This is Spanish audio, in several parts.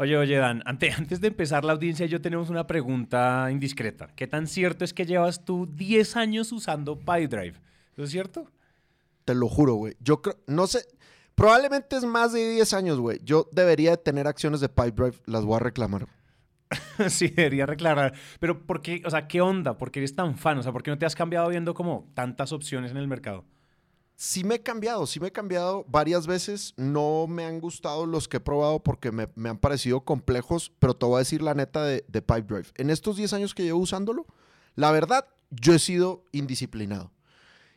Oye, oye, Dan, antes, antes de empezar la audiencia, yo tenemos una pregunta indiscreta. ¿Qué tan cierto es que llevas tú 10 años usando PyDrive? ¿Eso es cierto? Te lo juro, güey. Yo creo, no sé, probablemente es más de 10 años, güey. Yo debería de tener acciones de PyDrive, las voy a reclamar. sí, debería reclamar. Pero ¿por qué? O sea, ¿qué onda? ¿Por qué eres tan fan? O sea, ¿por qué no te has cambiado viendo como tantas opciones en el mercado? Sí me he cambiado, sí me he cambiado varias veces. No me han gustado los que he probado porque me, han parecido complejos, pero te voy a decir la neta de, de Pipedrive. En estos 10 años que llevo usándolo, la verdad, yo he sido indisciplinado.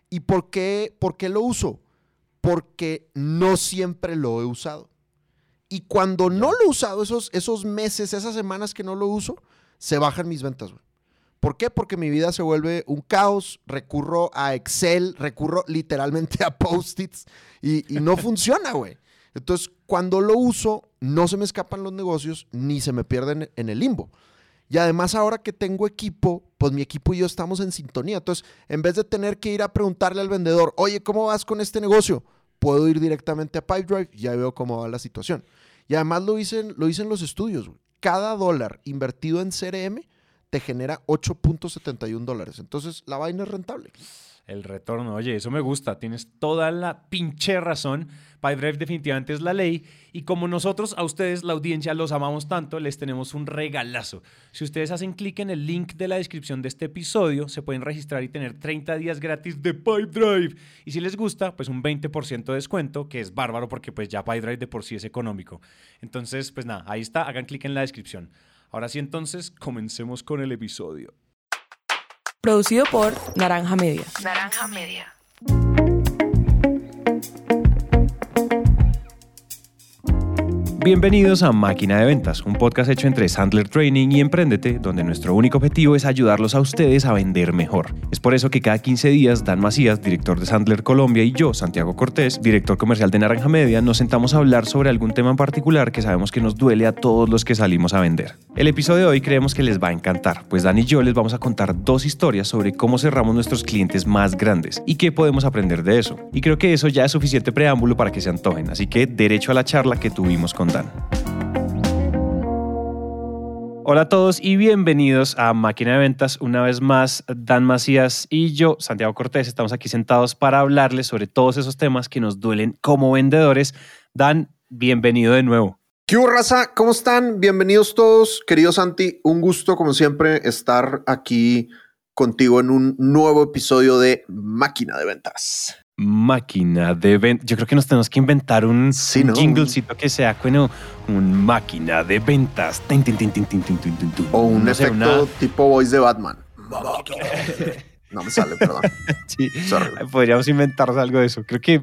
¿Y por qué, por qué lo uso? Porque no siempre lo he usado. Y cuando no lo he usado, esos, esos meses, esas semanas que no lo uso, se bajan mis ventas, güey. ¿Por qué? Porque mi vida se vuelve un caos, recurro a Excel, recurro literalmente a post-its y, no funciona, güey. Entonces, cuando lo uso, no se me escapan los negocios ni se me pierden en el limbo. Y además ahora que tengo equipo, pues mi equipo y yo estamos en sintonía. Entonces, en vez de tener que ir a preguntarle al vendedor, oye, ¿cómo vas con este negocio? Puedo ir directamente a Pipedrive y ya veo cómo va la situación. Y además lo dicen, lo dicen los estudios. Cada dólar invertido en CRM te genera 8.71 dólares. Entonces, la vaina es rentable. El retorno, oye, eso me gusta, tienes toda la pinche razón. PyDrive definitivamente es la ley y como nosotros a ustedes, la audiencia, los amamos tanto, les tenemos un regalazo. Si ustedes hacen clic en el link de la descripción de este episodio, se pueden registrar y tener 30 días gratis de PyDrive. Y si les gusta, pues un 20% de descuento, que es bárbaro porque pues ya PyDrive de por sí es económico. Entonces, pues nada, ahí está, hagan clic en la descripción. Ahora sí, entonces, comencemos con el episodio. Producido por Naranja Media. Naranja Media. Bienvenidos a Máquina de Ventas, un podcast hecho entre Sandler Training y Emprendete, donde nuestro único objetivo es ayudarlos a ustedes a vender mejor. Es por eso que cada 15 días Dan Macías, director de Sandler Colombia, y yo, Santiago Cortés, director comercial de Naranja Media, nos sentamos a hablar sobre algún tema en particular que sabemos que nos duele a todos los que salimos a vender. El episodio de hoy creemos que les va a encantar, pues Dan y yo les vamos a contar dos historias sobre cómo cerramos nuestros clientes más grandes y qué podemos aprender de eso. Y creo que eso ya es suficiente preámbulo para que se antojen, así que derecho a la charla que tuvimos con Hola a todos y bienvenidos a Máquina de Ventas. Una vez más, Dan Macías y yo, Santiago Cortés, estamos aquí sentados para hablarles sobre todos esos temas que nos duelen como vendedores. Dan, bienvenido de nuevo. ¿Qué raza? ¿Cómo están? Bienvenidos todos. Querido Santi, un gusto como siempre estar aquí contigo en un nuevo episodio de Máquina de Ventas máquina de ventas. Yo creo que nos tenemos que inventar un, jinglecito que sea bueno, un máquina de ventas. o un efecto tipo voice de Batman. no me sale, perdón. sí, podríamos inventar algo de eso. Creo que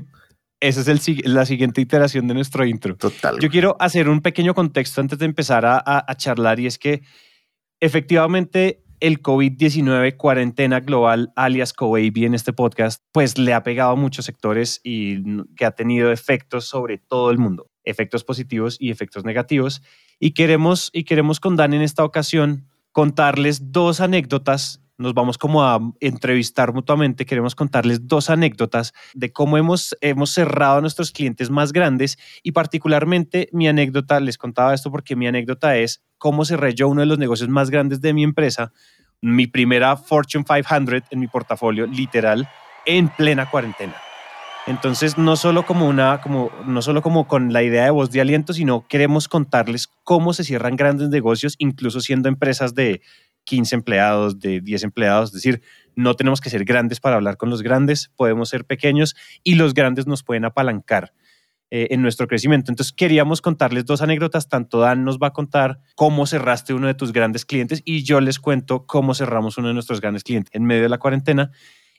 esa es el, la siguiente iteración de nuestro intro. Total. Yo quiero hacer un pequeño contexto antes de empezar a, a charlar y es que efectivamente el COVID-19 cuarentena global, alias COVID en este podcast, pues le ha pegado a muchos sectores y que ha tenido efectos sobre todo el mundo, efectos positivos y efectos negativos. Y queremos, y queremos con Dan en esta ocasión contarles dos anécdotas. Nos vamos como a entrevistar mutuamente. Queremos contarles dos anécdotas de cómo hemos, hemos cerrado a nuestros clientes más grandes y particularmente mi anécdota, les contaba esto porque mi anécdota es cómo cerré yo uno de los negocios más grandes de mi empresa, mi primera Fortune 500 en mi portafolio, literal, en plena cuarentena. Entonces, no solo como una, como, no solo como con la idea de voz de aliento, sino queremos contarles cómo se cierran grandes negocios, incluso siendo empresas de 15 empleados, de 10 empleados. Es decir, no tenemos que ser grandes para hablar con los grandes, podemos ser pequeños y los grandes nos pueden apalancar. Eh, en nuestro crecimiento. Entonces queríamos contarles dos anécdotas. Tanto Dan nos va a contar cómo cerraste uno de tus grandes clientes y yo les cuento cómo cerramos uno de nuestros grandes clientes en medio de la cuarentena.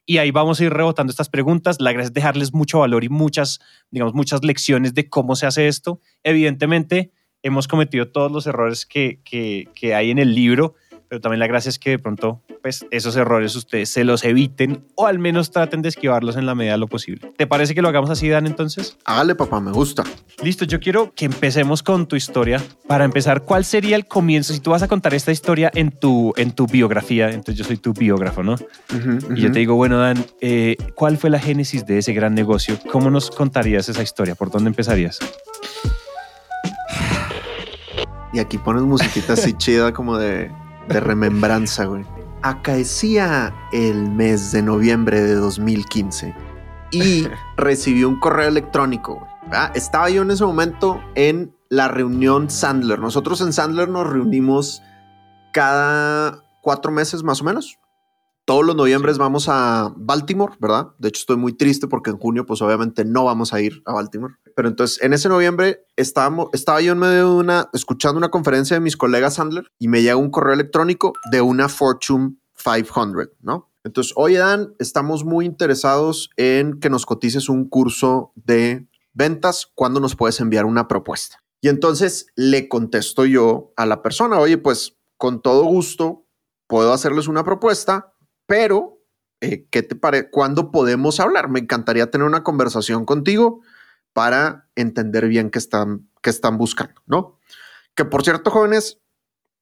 Y ahí vamos a ir rebotando estas preguntas. La gracia es dejarles mucho valor y muchas, digamos, muchas lecciones de cómo se hace esto. Evidentemente, hemos cometido todos los errores que, que, que hay en el libro, pero también la gracia es que de pronto pues esos errores ustedes se los eviten o al menos traten de esquivarlos en la medida de lo posible. ¿Te parece que lo hagamos así, Dan, entonces? Hágale, papá, me gusta. Listo, yo quiero que empecemos con tu historia. Para empezar, ¿cuál sería el comienzo? Si tú vas a contar esta historia en tu, en tu biografía, entonces yo soy tu biógrafo, ¿no? Y yo te digo, bueno, Dan, eh, ¿cuál fue la génesis de ese gran negocio? ¿Cómo nos contarías esa historia? ¿Por dónde empezarías? Y aquí pones musiquita así chida como de, de remembranza, güey. Acaecía el mes de noviembre de 2015 y recibí un correo electrónico. güey. Ah, Estaba yo en ese momento en la reunión Sandler. Nosotros en Sandler nos reunimos cada cuatro meses más o menos. Todos los noviembres vamos a Baltimore, ¿verdad? De hecho, estoy muy triste porque en junio, pues obviamente no vamos a ir a Baltimore. Pero entonces, en ese noviembre estábamos, estaba yo en medio de una, escuchando una conferencia de mis colegas Sandler y me llega un correo electrónico de una Fortune 500, ¿no? Entonces, oye Dan, estamos muy interesados en que nos cotices un curso de ventas. ¿Cuándo nos puedes enviar una propuesta? Y entonces le contesto yo a la persona, oye, pues con todo gusto puedo hacerles una propuesta, pero eh, ¿qué te parece? ¿Cuándo podemos hablar? Me encantaría tener una conversación contigo para entender bien qué están, qué están buscando, ¿no? Que por cierto, jóvenes,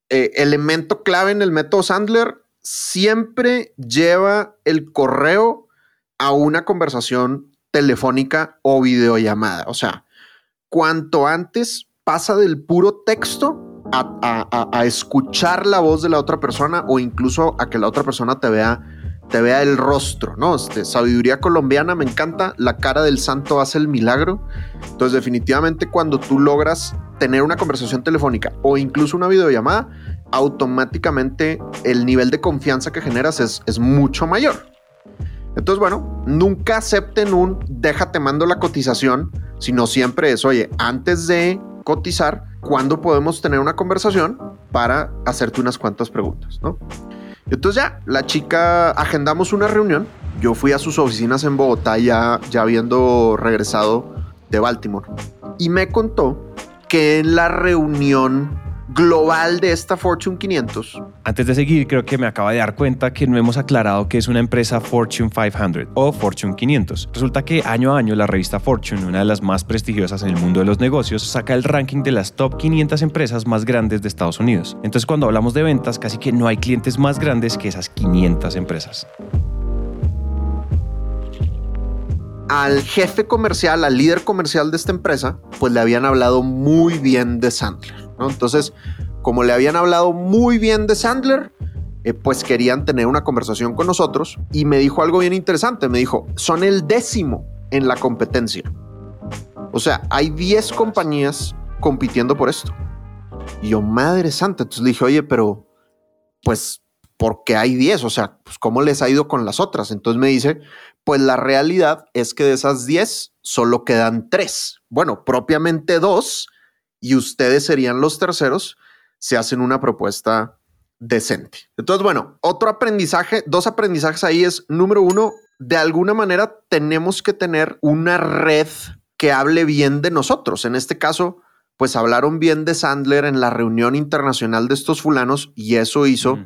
eh, elemento clave en el método Sandler siempre lleva el correo a una conversación telefónica o videollamada. O sea, cuanto antes pasa del puro texto a, escuchar la voz de la otra persona o incluso a que la otra persona te vea, te vea el rostro, ¿no? Este, sabiduría colombiana, me encanta, la cara del santo hace el milagro. Entonces, definitivamente cuando tú logras tener una conversación telefónica o incluso una videollamada, automáticamente el nivel de confianza que generas es, es mucho mayor. Entonces, bueno, nunca acepten un déjate mando la cotización, sino siempre es, oye, antes de cotizar, ¿cuándo podemos tener una conversación para hacerte unas cuantas preguntas? ¿no? Entonces ya, la chica, agendamos una reunión. Yo fui a sus oficinas en Bogotá ya, ya habiendo regresado de Baltimore. Y me contó que en la reunión global de esta Fortune 500, Antes de seguir, creo que me acaba de dar cuenta que no hemos aclarado que es una empresa Fortune 500 o Fortune 500. Resulta que año a año la revista Fortune, una de las más prestigiosas en el mundo de los negocios, saca el ranking de las top 500 empresas más grandes de Estados Unidos. Entonces, cuando hablamos de ventas, casi que no hay clientes más grandes que esas 500 empresas. al jefe comercial, al líder comercial de esta empresa, pues le habían hablado muy bien de Sandler. ¿No? Entonces, como le habían hablado muy bien de Sandler, eh, pues querían tener una conversación con nosotros y me dijo algo bien interesante. Me dijo, son el décimo en la competencia. O sea, hay 10 compañías compitiendo por esto. Y yo, madre santa, entonces le dije, oye, pero pues, ¿por qué hay 10? O sea, pues, ¿cómo les ha ido con las otras? Entonces me dice, pues la realidad es que de esas 10 solo quedan 3. Bueno, propiamente 2 y ustedes serían los terceros se hacen una propuesta decente. Entonces, bueno, otro aprendizaje, dos aprendizajes ahí es, número uno, de alguna manera tenemos que tener una red que hable bien de nosotros. En este caso, pues hablaron bien de Sandler en la reunión internacional de estos fulanos y eso hizo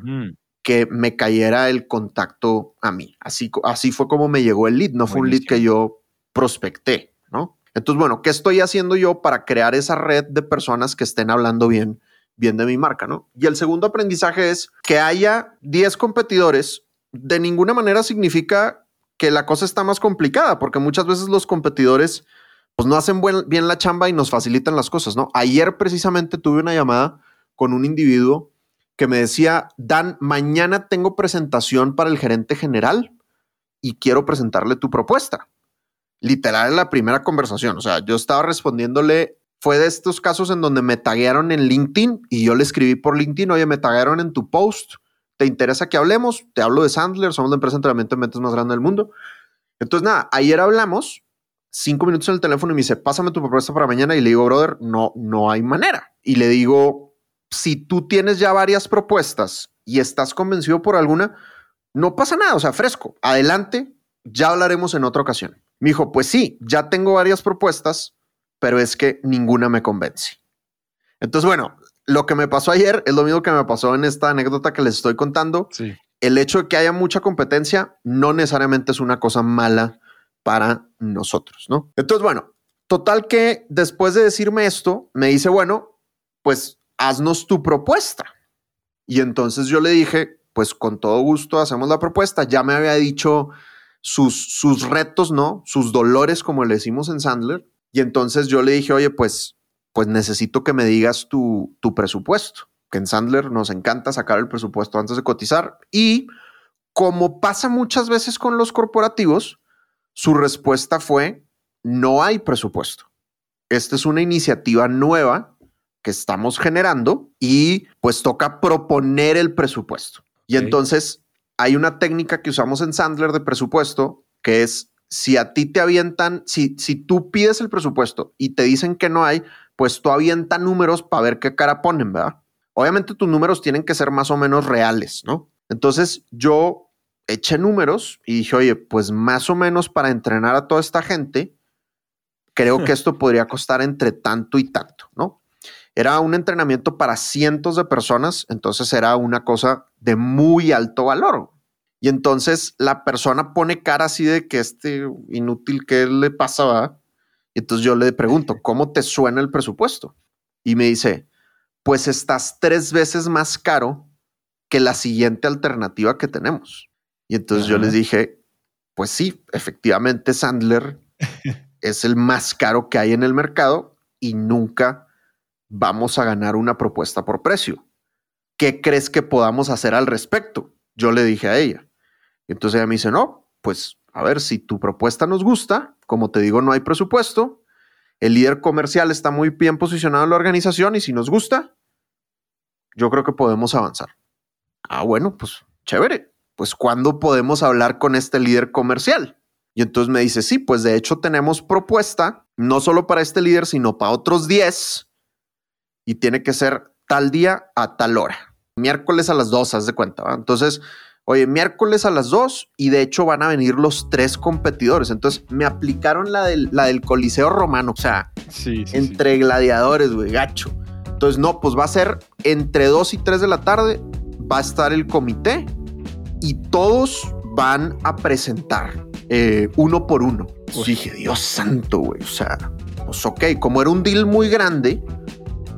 que me cayera el contacto a mí. Así, así fue como me llegó el lead, no fue un lead que yo prospecté, ¿no? Entonces, bueno, ¿qué estoy haciendo yo para crear esa red de personas que estén hablando bien, bien de mi marca, ¿no? Y el segundo aprendizaje es que haya 10 competidores, de ninguna manera significa que la cosa está más complicada, porque muchas veces los competidores pues no hacen bien la chamba y nos facilitan las cosas, ¿no? Ayer precisamente tuve una llamada con un individuo que me decía, Dan, mañana tengo presentación para el gerente general y quiero presentarle tu propuesta. Literal en la primera conversación, o sea, yo estaba respondiéndole, fue de estos casos en donde me taguearon en LinkedIn y yo le escribí por LinkedIn, oye, me taguearon en tu post, ¿te interesa que hablemos? Te hablo de Sandler, somos la empresa de entrenamiento de ventas más grande del mundo. Entonces, nada, ayer hablamos, cinco minutos en el teléfono y me dice, pásame tu propuesta para mañana. Y le digo, brother, no, no hay manera. Y le digo, si tú tienes ya varias propuestas y estás convencido por alguna, no pasa nada, o sea, fresco, adelante, ya hablaremos en otra ocasión. Me dijo, pues sí, ya tengo varias propuestas, pero es que ninguna me convence. Entonces, bueno, lo que me pasó ayer es lo mismo que me pasó en esta anécdota que les estoy contando Sí. el hecho de que haya mucha competencia no necesariamente es una cosa mala para nosotros, ¿no? Entonces, bueno, total que después de decirme esto, me dice, bueno, pues haznos tu propuesta. Y entonces yo le dije, pues con todo gusto hacemos la propuesta. Ya me había dicho sus, sus retos, ¿no? Sus dolores, como le decimos en Sandler. Y entonces yo le dije, oye, pues pues necesito que me digas tu, tu presupuesto. Que en Sandler nos encanta sacar el presupuesto antes de cotizar. Y como pasa muchas veces con los corporativos, su respuesta fue, no hay presupuesto. Esta es una iniciativa nueva que estamos generando y pues toca proponer el presupuesto. Y entonces hay una técnica que usamos en Sandler de presupuesto que es si a ti te avientan, si, si tú pides el presupuesto y te dicen que no hay, pues tú avienta números para ver qué cara ponen, ¿verdad? Obviamente tus números tienen que ser más o menos reales, ¿no? Entonces yo eché números y dije, oye, pues más o menos para entrenar a toda esta gente, creo que esto podría costar entre tanto y tanto, ¿no? Era un entrenamiento para cientos de personas, entonces era una cosa de muy alto valor. Y entonces la persona pone cara así de que este inútil que le pasaba. Y entonces yo le pregunto, ¿cómo te suena el presupuesto? Y me dice, pues estás tres veces más caro que la siguiente alternativa que tenemos. Y entonces yo les dije, pues sí, efectivamente Sandler es el más caro que hay en el mercado y nunca vamos a ganar una propuesta por precio. ¿Qué crees que podamos hacer al respecto? Yo le dije a ella. Entonces ella me dice, no, pues a ver, si tu propuesta nos gusta, como te digo, no hay presupuesto, el líder comercial está muy bien posicionado en la organización y si nos gusta, yo creo que podemos avanzar. Ah, bueno, pues chévere. Pues ¿cuándo podemos hablar con este líder comercial? Y entonces me dice, sí, pues de hecho tenemos propuesta, no solo para este líder, sino para otros 10 y tiene que ser tal día a tal hora. Miércoles a las 2, haz de cuenta. Entonces, oye, miércoles a las 2 y de hecho van a venir los tres competidores. Entonces, me aplicaron la del, la del Coliseo Romano, o sea, entre gladiadores, güey, gacho. Entonces, no, pues va a ser entre 2 y 3 de la tarde, va a estar el comité y todos van a presentar eh, uno por uno. Pues dije, Dios santo, güey, o sea, pues ok, como era un deal muy grande,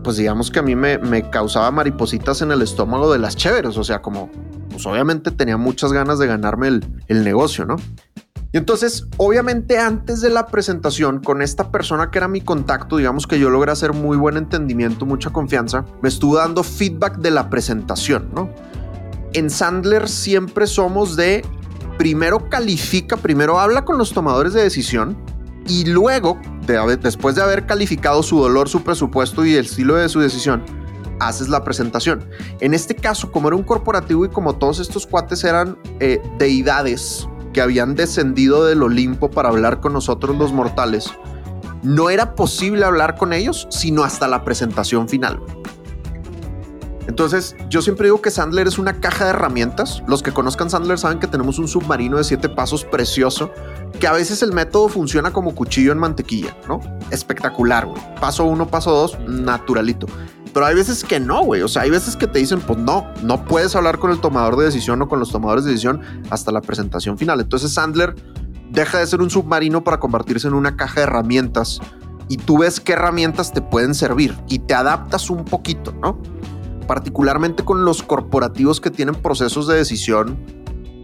pues digamos que a mí me, causaba maripositas en el estómago de las chéveres, o sea, como, pues obviamente tenía muchas ganas de ganarme el, negocio, ¿no? Y entonces, obviamente antes de la presentación con esta persona que era mi contacto, digamos que yo logré hacer muy buen entendimiento, mucha confianza, me estuvo dando feedback de la presentación, ¿no? En Sandler siempre somos de primero califica, primero habla con los tomadores de decisión y luego, después de haber calificado su dolor, su presupuesto y el estilo de su decisión, haces la presentación. En este caso, como era un corporativo y como todos estos cuates eran eh, deidades que habían descendido del Olimpo para hablar con nosotros los mortales, no era posible hablar con ellos sino hasta la presentación final. Entonces, yo siempre digo que Sandler es una caja de herramientas. Los que conozcan Sandler saben que tenemos un submarino de siete pasos precioso, que a veces el método funciona como cuchillo en mantequilla, ¿no? Espectacular, güey. Paso uno, paso dos, naturalito. Pero hay veces que no, güey. O sea, hay veces que te dicen, pues no, no puedes hablar con el tomador de decisión o con los tomadores de decisión hasta la presentación final. Entonces, Sandler deja de ser un submarino para convertirse en una caja de herramientas y tú ves qué herramientas te pueden servir y te adaptas un poquito, ¿no? Particularmente con los corporativos que tienen procesos de decisión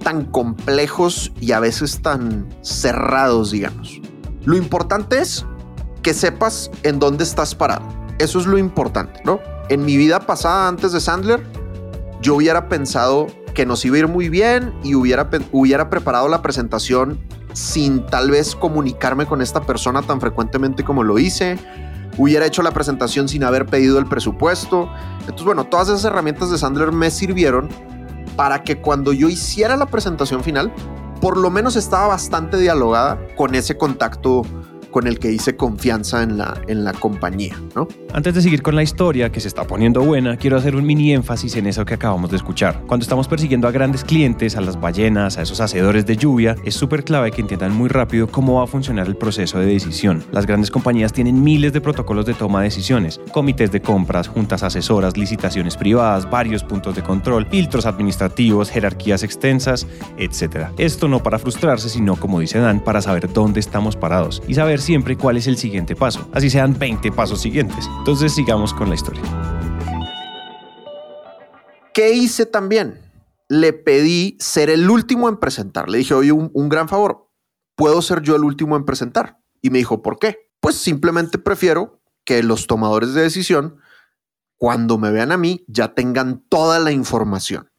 tan complejos y a veces tan cerrados, digamos. Lo importante es que sepas en dónde estás parado. Eso es lo importante, ¿no? En mi vida pasada, antes de Sandler, yo hubiera pensado que nos iba a ir muy bien y hubiera, hubiera preparado la presentación sin tal vez comunicarme con esta persona tan frecuentemente como lo hice hubiera hecho la presentación sin haber pedido el presupuesto. Entonces, bueno, todas esas herramientas de Sandler me sirvieron para que cuando yo hiciera la presentación final, por lo menos estaba bastante dialogada con ese contacto con el que hice confianza en la, en la compañía, ¿no? Antes de seguir con la historia, que se está poniendo buena, quiero hacer un mini énfasis en eso que acabamos de escuchar. Cuando estamos persiguiendo a grandes clientes, a las ballenas, a esos hacedores de lluvia, es súper clave que entiendan muy rápido cómo va a funcionar el proceso de decisión. Las grandes compañías tienen miles de protocolos de toma de decisiones, comités de compras, juntas asesoras, licitaciones privadas, varios puntos de control, filtros administrativos, jerarquías extensas, etc. Esto no para frustrarse, sino como dice Dan, para saber dónde estamos parados y saber siempre cuál es el siguiente paso, así sean 20 pasos siguientes. Entonces sigamos con la historia. ¿Qué hice también? Le pedí ser el último en presentar. Le dije, oye, un, un gran favor, ¿puedo ser yo el último en presentar? Y me dijo, ¿por qué? Pues simplemente prefiero que los tomadores de decisión, cuando me vean a mí, ya tengan toda la información.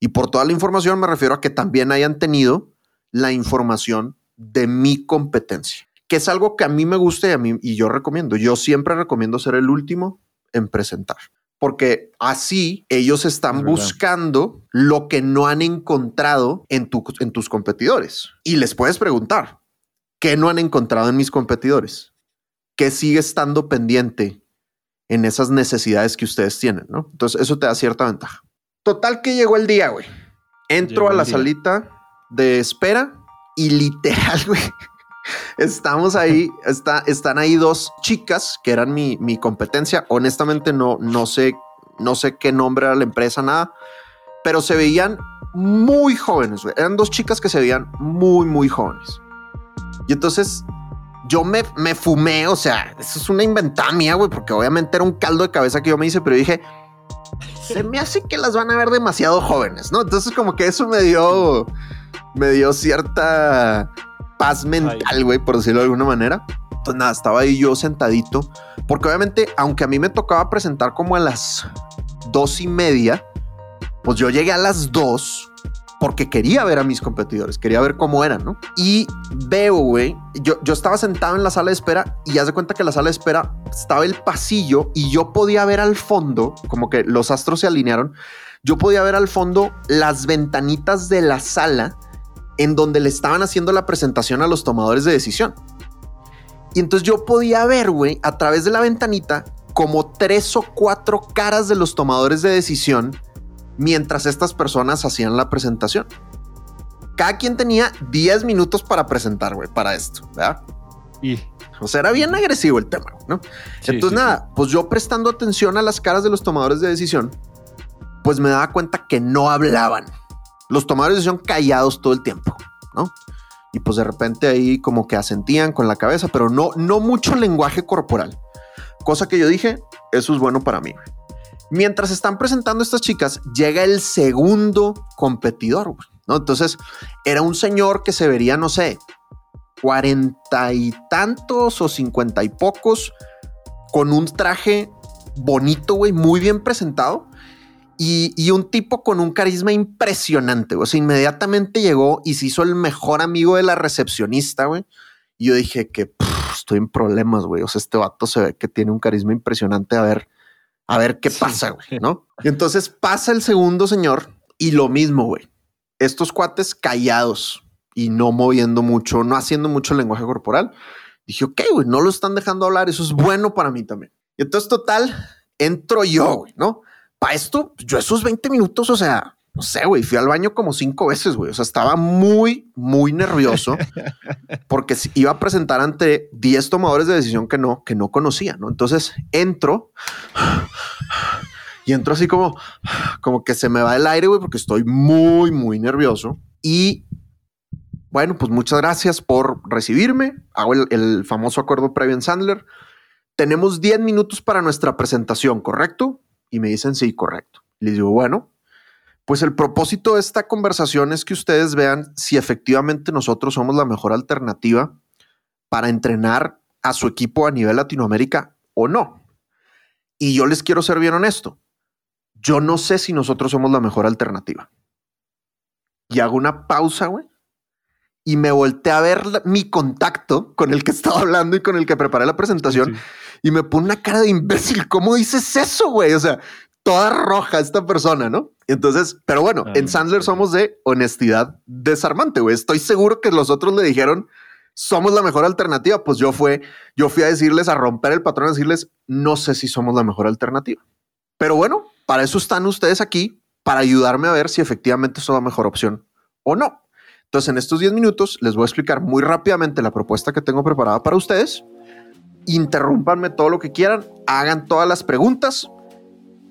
Y por toda la información me refiero a que también hayan tenido la información de mi competencia, que es algo que a mí me gusta y, a mí, y yo recomiendo. Yo siempre recomiendo ser el último en presentar, porque así ellos están buscando lo que no han encontrado en, tu, en tus competidores. Y les puedes preguntar, ¿qué no han encontrado en mis competidores? ¿Qué sigue estando pendiente en esas necesidades que ustedes tienen? ¿no? Entonces eso te da cierta ventaja. Total que llegó el día, güey. Entro a la salita de espera y literal, güey. Estamos ahí, está, están ahí dos chicas que eran mi, mi, competencia. Honestamente, no, no sé, no sé qué nombre era la empresa, nada, pero se veían muy jóvenes. Eran dos chicas que se veían muy, muy jóvenes. Y entonces yo me, me fumé, o sea, eso es una inventada mía, güey, porque obviamente era un caldo de cabeza que yo me hice, pero dije, se me hace que las van a ver demasiado jóvenes, ¿no? Entonces como que eso me dio, me dio cierta paz mental, güey, por decirlo de alguna manera. Entonces nada, estaba ahí yo sentadito, porque obviamente, aunque a mí me tocaba presentar como a las dos y media, pues yo llegué a las dos porque quería ver a mis competidores, quería ver cómo eran, ¿no? Y veo, güey, yo, yo estaba sentado en la sala de espera y haz de cuenta que la sala de espera estaba el pasillo y yo podía ver al fondo, como que los astros se alinearon, yo podía ver al fondo las ventanitas de la sala en donde le estaban haciendo la presentación a los tomadores de decisión. Y entonces yo podía ver, güey, a través de la ventanita, como tres o cuatro caras de los tomadores de decisión mientras estas personas hacían la presentación. Cada quien tenía 10 minutos para presentar, güey, para esto, ¿verdad? Y... O sea, era bien agresivo el tema, ¿no? Entonces, nada, pues yo prestando atención a las caras de los tomadores de decisión, pues me daba cuenta que no hablaban. Los tomadores de decisión callados todo el tiempo, ¿no? Y pues de repente ahí como que asentían con la cabeza, pero no, no mucho lenguaje corporal. Cosa que yo dije, eso es bueno para mí. Mientras están presentando estas chicas, llega el segundo competidor, ¿no? Entonces, era un señor que se vería, no sé, cuarenta y tantos o cincuenta y pocos, con un traje bonito, güey, muy bien presentado. Y, un tipo con un carisma impresionante, O sea, inmediatamente llegó y se hizo el mejor amigo de la recepcionista, güey. Y yo dije que estoy en problemas, güey. O sea, este vato se ve que tiene un carisma impresionante. A ver, a ver qué pasa, güey, ¿no? Y entonces pasa el segundo señor y lo mismo, güey. Estos cuates callados y no moviendo mucho, no haciendo mucho lenguaje corporal. Dije, ok, güey, no lo están dejando hablar. Eso es bueno para mí también. Y entonces, total, entro yo, güey, ¿no? Para esto, yo esos 20 minutos, o sea, no sé, güey, fui al baño como cinco veces, güey. O sea, estaba muy, muy nervioso porque iba a presentar ante 10 tomadores de decisión que no, que no conocía, ¿no? Entonces entro y entro así como, como que se me va el aire, güey, porque estoy muy, muy nervioso. Y bueno, pues muchas gracias por recibirme. Hago el, el famoso acuerdo previo en Sandler. Tenemos 10 minutos para nuestra presentación, ¿correcto? Y me dicen sí, correcto. Les digo, bueno, pues el propósito de esta conversación es que ustedes vean si efectivamente nosotros somos la mejor alternativa para entrenar a su equipo a nivel Latinoamérica o no. Y yo les quiero ser bien honesto. Yo no sé si nosotros somos la mejor alternativa. Y hago una pausa, güey. Y me volteé a ver mi contacto con el que estaba hablando y con el que preparé la presentación. Y me pone una cara de imbécil. ¿Cómo dices eso, güey? O sea, toda roja esta persona, ¿no? Entonces, pero bueno, en Sandler somos de honestidad desarmante, güey. Estoy seguro que los otros le dijeron, somos la mejor alternativa. Pues yo fue, yo fui a decirles, a romper el patrón, a decirles, no sé si somos la mejor alternativa. Pero bueno, para eso están ustedes aquí, para ayudarme a ver si efectivamente son la mejor opción o no. Entonces, en estos 10 minutos les voy a explicar muy rápidamente la propuesta que tengo preparada para ustedes. Interrúmpanme todo lo que quieran, hagan todas las preguntas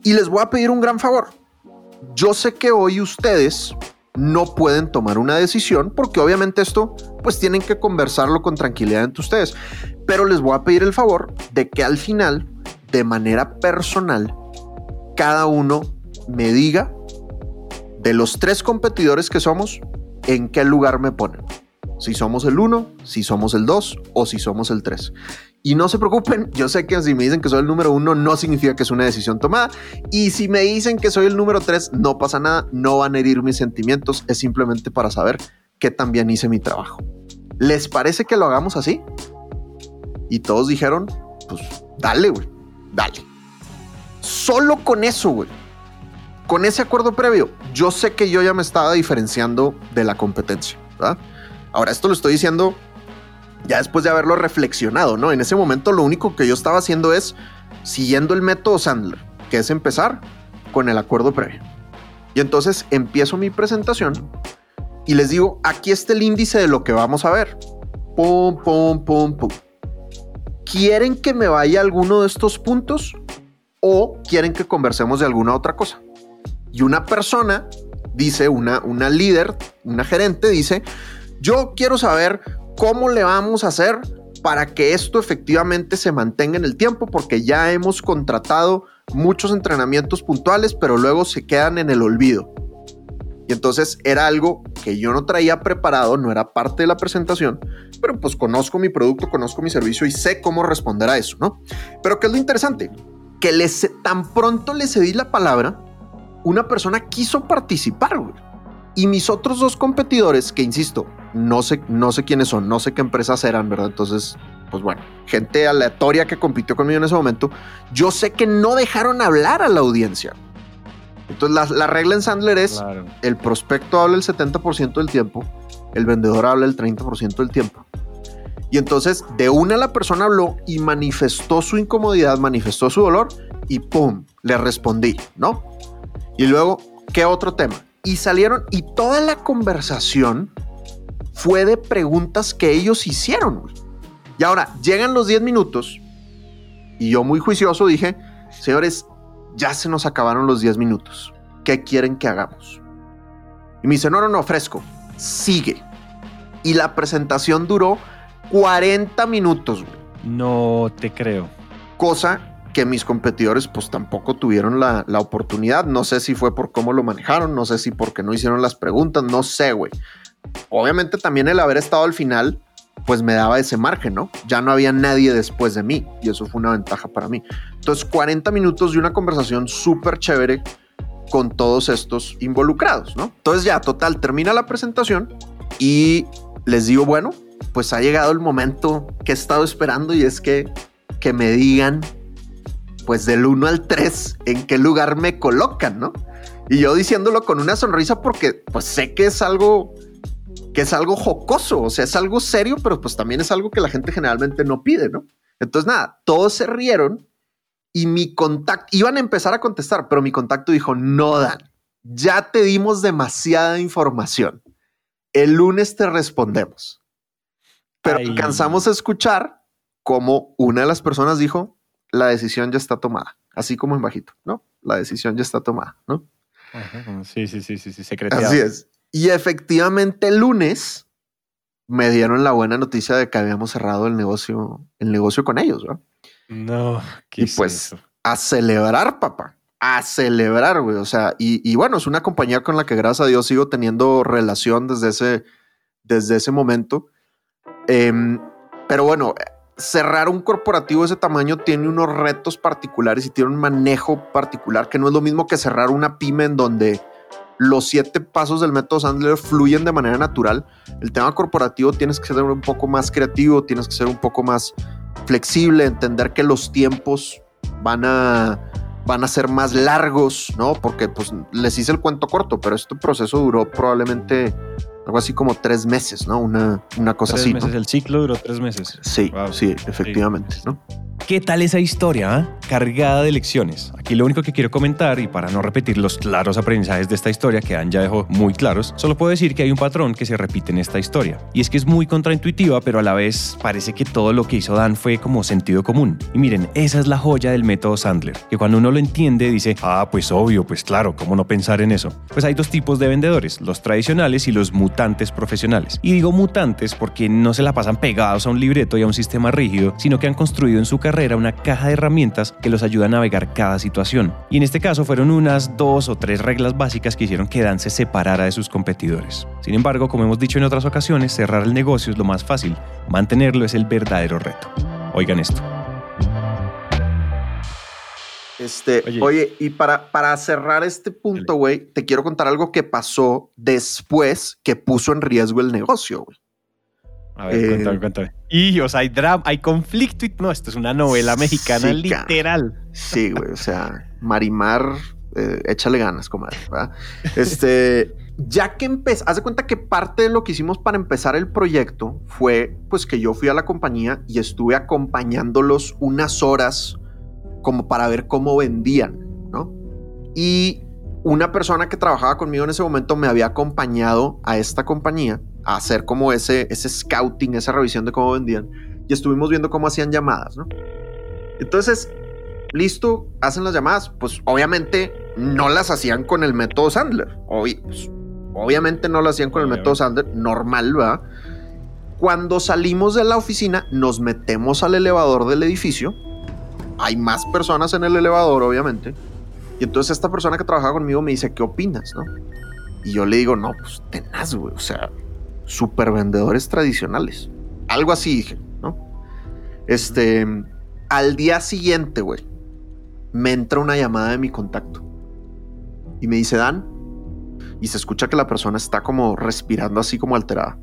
y les voy a pedir un gran favor. Yo sé que hoy ustedes no pueden tomar una decisión porque obviamente esto pues tienen que conversarlo con tranquilidad entre ustedes. Pero les voy a pedir el favor de que al final, de manera personal, cada uno me diga de los tres competidores que somos, en qué lugar me ponen. si somos el 1, si somos el 2 o si somos el 3. Y no se preocupen, yo sé que si me dicen que soy el número 1 no significa que es una decisión tomada. Y si me dicen que soy el número 3, no pasa nada, no van a herir mis sentimientos, es simplemente para saber que también hice mi trabajo. ¿Les parece que lo hagamos así? Y todos dijeron, pues dale, güey, dale. Solo con eso, güey. Con ese acuerdo previo, yo sé que yo ya me estaba diferenciando de la competencia, ¿verdad? Ahora, esto lo estoy diciendo ya después de haberlo reflexionado, ¿no? En ese momento lo único que yo estaba haciendo es siguiendo el método Sandler, que es empezar con el acuerdo previo. Y entonces empiezo mi presentación y les digo, aquí está el índice de lo que vamos a ver. Pum, pum, pum, pum. ¿Quieren que me vaya alguno de estos puntos o quieren que conversemos de alguna otra cosa? Y una persona dice, una, una líder, una gerente dice, yo quiero saber cómo le vamos a hacer para que esto efectivamente se mantenga en el tiempo, porque ya hemos contratado muchos entrenamientos puntuales, pero luego se quedan en el olvido. Y entonces era algo que yo no traía preparado, no era parte de la presentación, pero pues conozco mi producto, conozco mi servicio y sé cómo responder a eso, ¿no? Pero ¿qué es lo interesante? Que les, tan pronto le cedí la palabra, una persona quiso participar. Y mis otros dos competidores, que insisto, no sé, no sé quiénes son, no sé qué empresas eran, ¿verdad? Entonces, pues bueno, gente aleatoria que compitió conmigo en ese momento, yo sé que no dejaron hablar a la audiencia. Entonces, la, regla en Sandler es, el prospecto habla el 70% del tiempo, el vendedor habla el 30% del tiempo. Y entonces, de una la persona habló y manifestó su incomodidad, manifestó su dolor y ¡pum! Le respondí, ¿no? Y luego, ¿qué otro tema? Y salieron y toda la conversación fue de preguntas que ellos hicieron. Y ahora llegan los 10 minutos y yo muy juicioso dije, señores, ya se nos acabaron los 10 minutos. ¿Qué quieren que hagamos? Y me dice, no, no, no, fresco, sigue. Y la presentación duró 40 minutos. No te creo. Cosa que mis competidores pues tampoco tuvieron la, la, oportunidad. No sé si fue por cómo lo manejaron, no sé si porque no hicieron las preguntas, no sé, güey. Obviamente también el haber estado al final pues me daba ese margen, ¿no? Ya no había nadie después de mí y eso fue una ventaja para mí. Entonces, 40 minutos de una conversación súper chévere con todos estos involucrados, ¿no? Entonces ya, total, termina la presentación y les digo, bueno, pues ha llegado el momento que he estado esperando y es que, que me digan, pues del 1 al 3, en qué lugar me colocan, ¿no? Y yo diciéndolo con una sonrisa porque pues sé que es algo que es algo jocoso, o sea, es algo serio, pero pues también es algo que la gente generalmente no pide, ¿no? Entonces, nada, todos se rieron y mi contacto, iban a empezar a contestar, pero mi contacto dijo, no, Dan, ya te dimos demasiada información. El lunes te respondemos. Pero alcanzamos a escuchar como una de las personas dijo, la decisión ya está tomada, así como en bajito, ¿no? La decisión ya está tomada, ¿no? sí, sí, sí, sí, sí, Así es. Y efectivamente el lunes me dieron la buena noticia de que habíamos cerrado el negocio, el negocio con ellos, ¿no? No, ¿qué y pues a celebrar, papá. A celebrar, güey. O sea, y, bueno, es una compañía con la que gracias a Dios sigo teniendo relación desde ese, desde ese momento. Em, pero bueno, cerrar un corporativo de ese tamaño tiene unos retos particulares y tiene un manejo particular que no es lo mismo que cerrar una pyme en donde los siete pasos del método Sandler fluyen de manera natural. El tema corporativo tienes que ser un poco más creativo, tienes que ser un poco más flexible, entender que los tiempos van a, van a ser más largos, ¿no? Porque pues les hice el cuento corto, pero este proceso duró probablemente algo así como tres meses, ¿no? Una, una cosa tres así. Meses, El ciclo duró tres meses. Sí, sí, efectivamente, ¿no? ¿Qué tal esa historia? Ah? Cargada de lecciones. Aquí lo único que quiero comentar, y para no repetir los claros aprendizajes de esta historia que Dan ya dejó muy claros, solo puedo decir que hay un patrón que se repite en esta historia. Y es que es muy contraintuitiva, pero a la vez parece que todo lo que hizo Dan fue como sentido común. Y miren, esa es la joya del método Sandler, que cuando uno lo entiende dice, ah, pues obvio, pues claro, ¿cómo no pensar en eso? Pues hay dos tipos de vendedores, los tradicionales y los mutantes mutantes profesionales. Y digo mutantes porque no se la pasan pegados a un libreto y a un sistema rígido, sino que han construido en su carrera una caja de herramientas que los ayuda a navegar cada situación. Y en este caso fueron unas dos o tres reglas básicas que hicieron que Dan se separara de sus competidores. Sin embargo, como hemos dicho en otras ocasiones, cerrar el negocio es lo más fácil, mantenerlo es el verdadero reto. Oigan esto. Este, oye, y para, para cerrar este punto, güey, te quiero contar algo que pasó después que puso en riesgo el negocio, güey. A ver, cuéntame, eh, cuéntame. Y, o sea, hay drama, hay conflicto y no, esto es una novela mexicana literal. Sí, güey, o sea, Marimar, eh, échale ganas, comadre, ¿verdad? Este, ya que empecé, haz de cuenta que parte de lo que hicimos para empezar el proyecto fue, pues, que yo fui a la compañía y estuve acompañándolos unas horas como para ver cómo vendían, ¿no? Y una persona que trabajaba conmigo en ese momento me había acompañado a esta compañía a hacer como ese, ese scouting, esa revisión de cómo vendían y estuvimos viendo cómo hacían llamadas, ¿no? Entonces, listo, hacen las llamadas, pues obviamente no las hacían con el método Sandler, pues, obviamente no las hacían con el método Sandler, normal, ¿verdad? Cuando salimos de la oficina, nos metemos al elevador del edificio hay más personas en el elevador, obviamente. Y entonces esta persona que trabajaba conmigo me dice, ¿qué opinas? ¿no? Y yo le digo, no, pues tenaz, güey. O sea, super vendedores tradicionales. Algo así dije, ¿no? Este, al día siguiente, güey, me entra una llamada de mi contacto. Y me dice, Dan, y se escucha que la persona está como respirando así como alterada.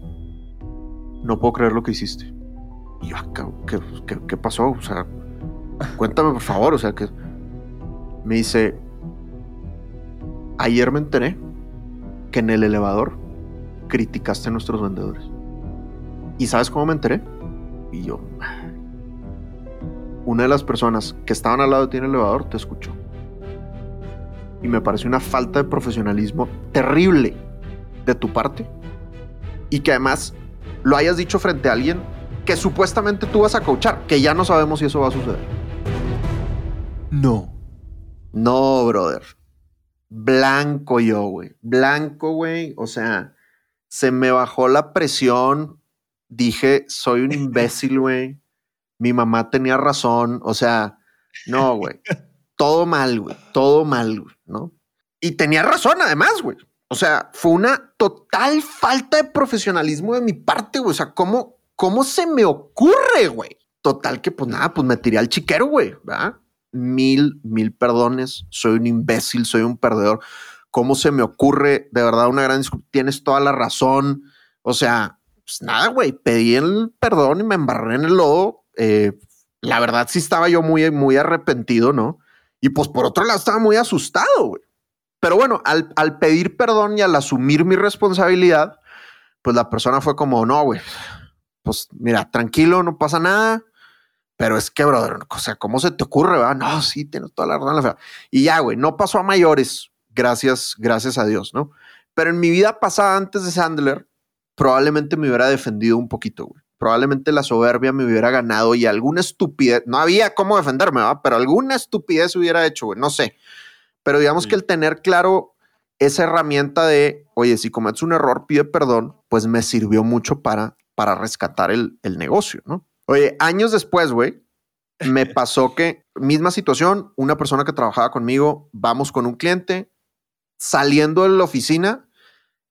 No puedo creer lo que hiciste. Y yo, ah, ¿qué, qué, qué pasó? O sea, Cuéntame, por favor, o sea, que me dice, ayer me enteré que en el elevador criticaste a nuestros vendedores. ¿Y sabes cómo me enteré? Y yo, una de las personas que estaban al lado de ti en el elevador te escuchó. Y me parece una falta de profesionalismo terrible de tu parte. Y que además lo hayas dicho frente a alguien que supuestamente tú vas a coachar, que ya no sabemos si eso va a suceder. No. No, brother. Blanco yo, güey. Blanco, güey. O sea, se me bajó la presión. Dije, soy un imbécil, güey. Mi mamá tenía razón. O sea, no, güey. Todo mal, güey. Todo mal, güey, ¿no? Y tenía razón, además, güey. O sea, fue una total falta de profesionalismo de mi parte, güey. O sea, ¿cómo, cómo se me ocurre, güey? Total que, pues nada, pues me tiré al chiquero, güey, ¿verdad? Mil, mil perdones, soy un imbécil, soy un perdedor. ¿Cómo se me ocurre? De verdad, una gran disculpa. Tienes toda la razón. O sea, pues nada, güey, pedí el perdón y me embarré en el lodo. Eh, la verdad sí estaba yo muy, muy arrepentido, ¿no? Y pues por otro lado estaba muy asustado, güey. Pero bueno, al, al pedir perdón y al asumir mi responsabilidad, pues la persona fue como, no, güey, pues mira, tranquilo, no pasa nada pero es que, brother, o sea, ¿cómo se te ocurre? Va? No, sí, tienes toda la razón. La y ya, güey, no pasó a mayores, gracias, gracias a Dios, ¿no? Pero en mi vida pasada antes de Sandler, probablemente me hubiera defendido un poquito, güey. Probablemente la soberbia me hubiera ganado y alguna estupidez, no había cómo defenderme, ¿va? Pero alguna estupidez hubiera hecho, güey, no sé. Pero digamos que el tener claro esa herramienta de, oye, si cometes un error, pide perdón, pues me sirvió mucho para, para rescatar el, el negocio, ¿no? Oye, años después, güey, me pasó que, misma situación, una persona que trabajaba conmigo, vamos con un cliente, saliendo de la oficina,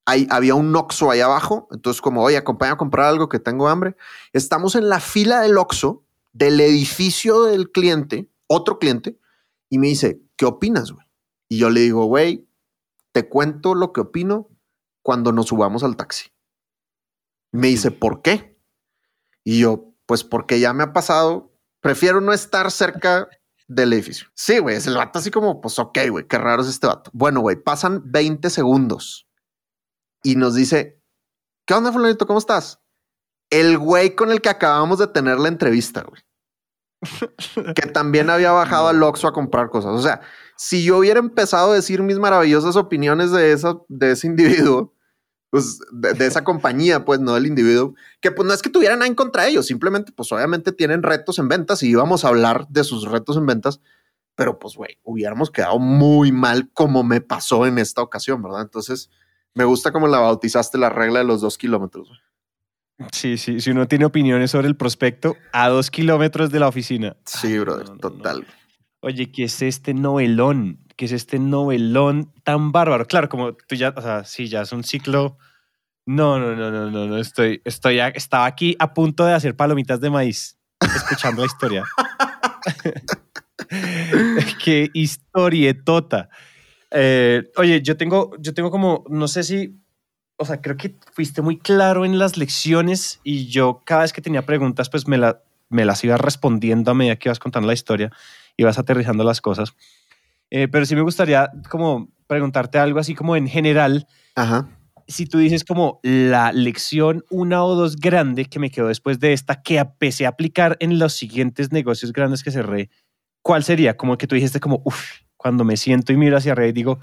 ahí, había un Oxxo ahí abajo, entonces como, oye, acompaña a comprar algo que tengo hambre. Estamos en la fila del Oxxo, del edificio del cliente, otro cliente, y me dice, ¿qué opinas, güey? Y yo le digo, güey, te cuento lo que opino cuando nos subamos al taxi. Me dice, ¿por qué? Y yo, pues porque ya me ha pasado, prefiero no estar cerca del edificio. Sí, güey, es el vato así como, pues ok, güey, qué raro es este vato. Bueno, güey, pasan 20 segundos y nos dice, ¿qué onda, fulanito? ¿Cómo estás? El güey con el que acabamos de tener la entrevista, güey. que también había bajado al Oxxo a comprar cosas. O sea, si yo hubiera empezado a decir mis maravillosas opiniones de, esa, de ese individuo, pues, de, esa compañía, pues, no del individuo, que pues no es que tuvieran nada en contra de ellos, simplemente, pues obviamente tienen retos en ventas y íbamos a hablar de sus retos en ventas, pero pues, güey, hubiéramos quedado muy mal como me pasó en esta ocasión, ¿verdad? Entonces, Me gusta como la bautizaste la regla de los dos kilómetros. Sí, sí, si uno tiene opiniones sobre el prospecto, a dos kilómetros de la oficina. Sí, Ay, brother, no, no, total. no. Oye, ¿qué es este novelón? ¿Qué es este novelón tan bárbaro? Claro, como tú ya, o sea, sí, ya es un ciclo. No, no, no, no, no, no, estoy, estoy, a- estaba aquí a punto de hacer palomitas de maíz, escuchando la historia. Qué historietota. Eh, oye, yo tengo, yo tengo como, no sé si, o sea, creo que fuiste muy claro en las lecciones y yo cada vez que tenía preguntas, pues me, la, me las ibas respondiendo a medida que ibas contando la historia, ibas aterrizando las cosas. Eh, pero sí me gustaría como preguntarte algo así como en general, Ajá. si tú dices como la lección una o dos grande que me quedó después de esta que empecé a aplicar en los siguientes negocios grandes que cerré, ¿cuál sería? Como que tú dijiste como, uff, cuando me siento y miro hacia arriba y digo,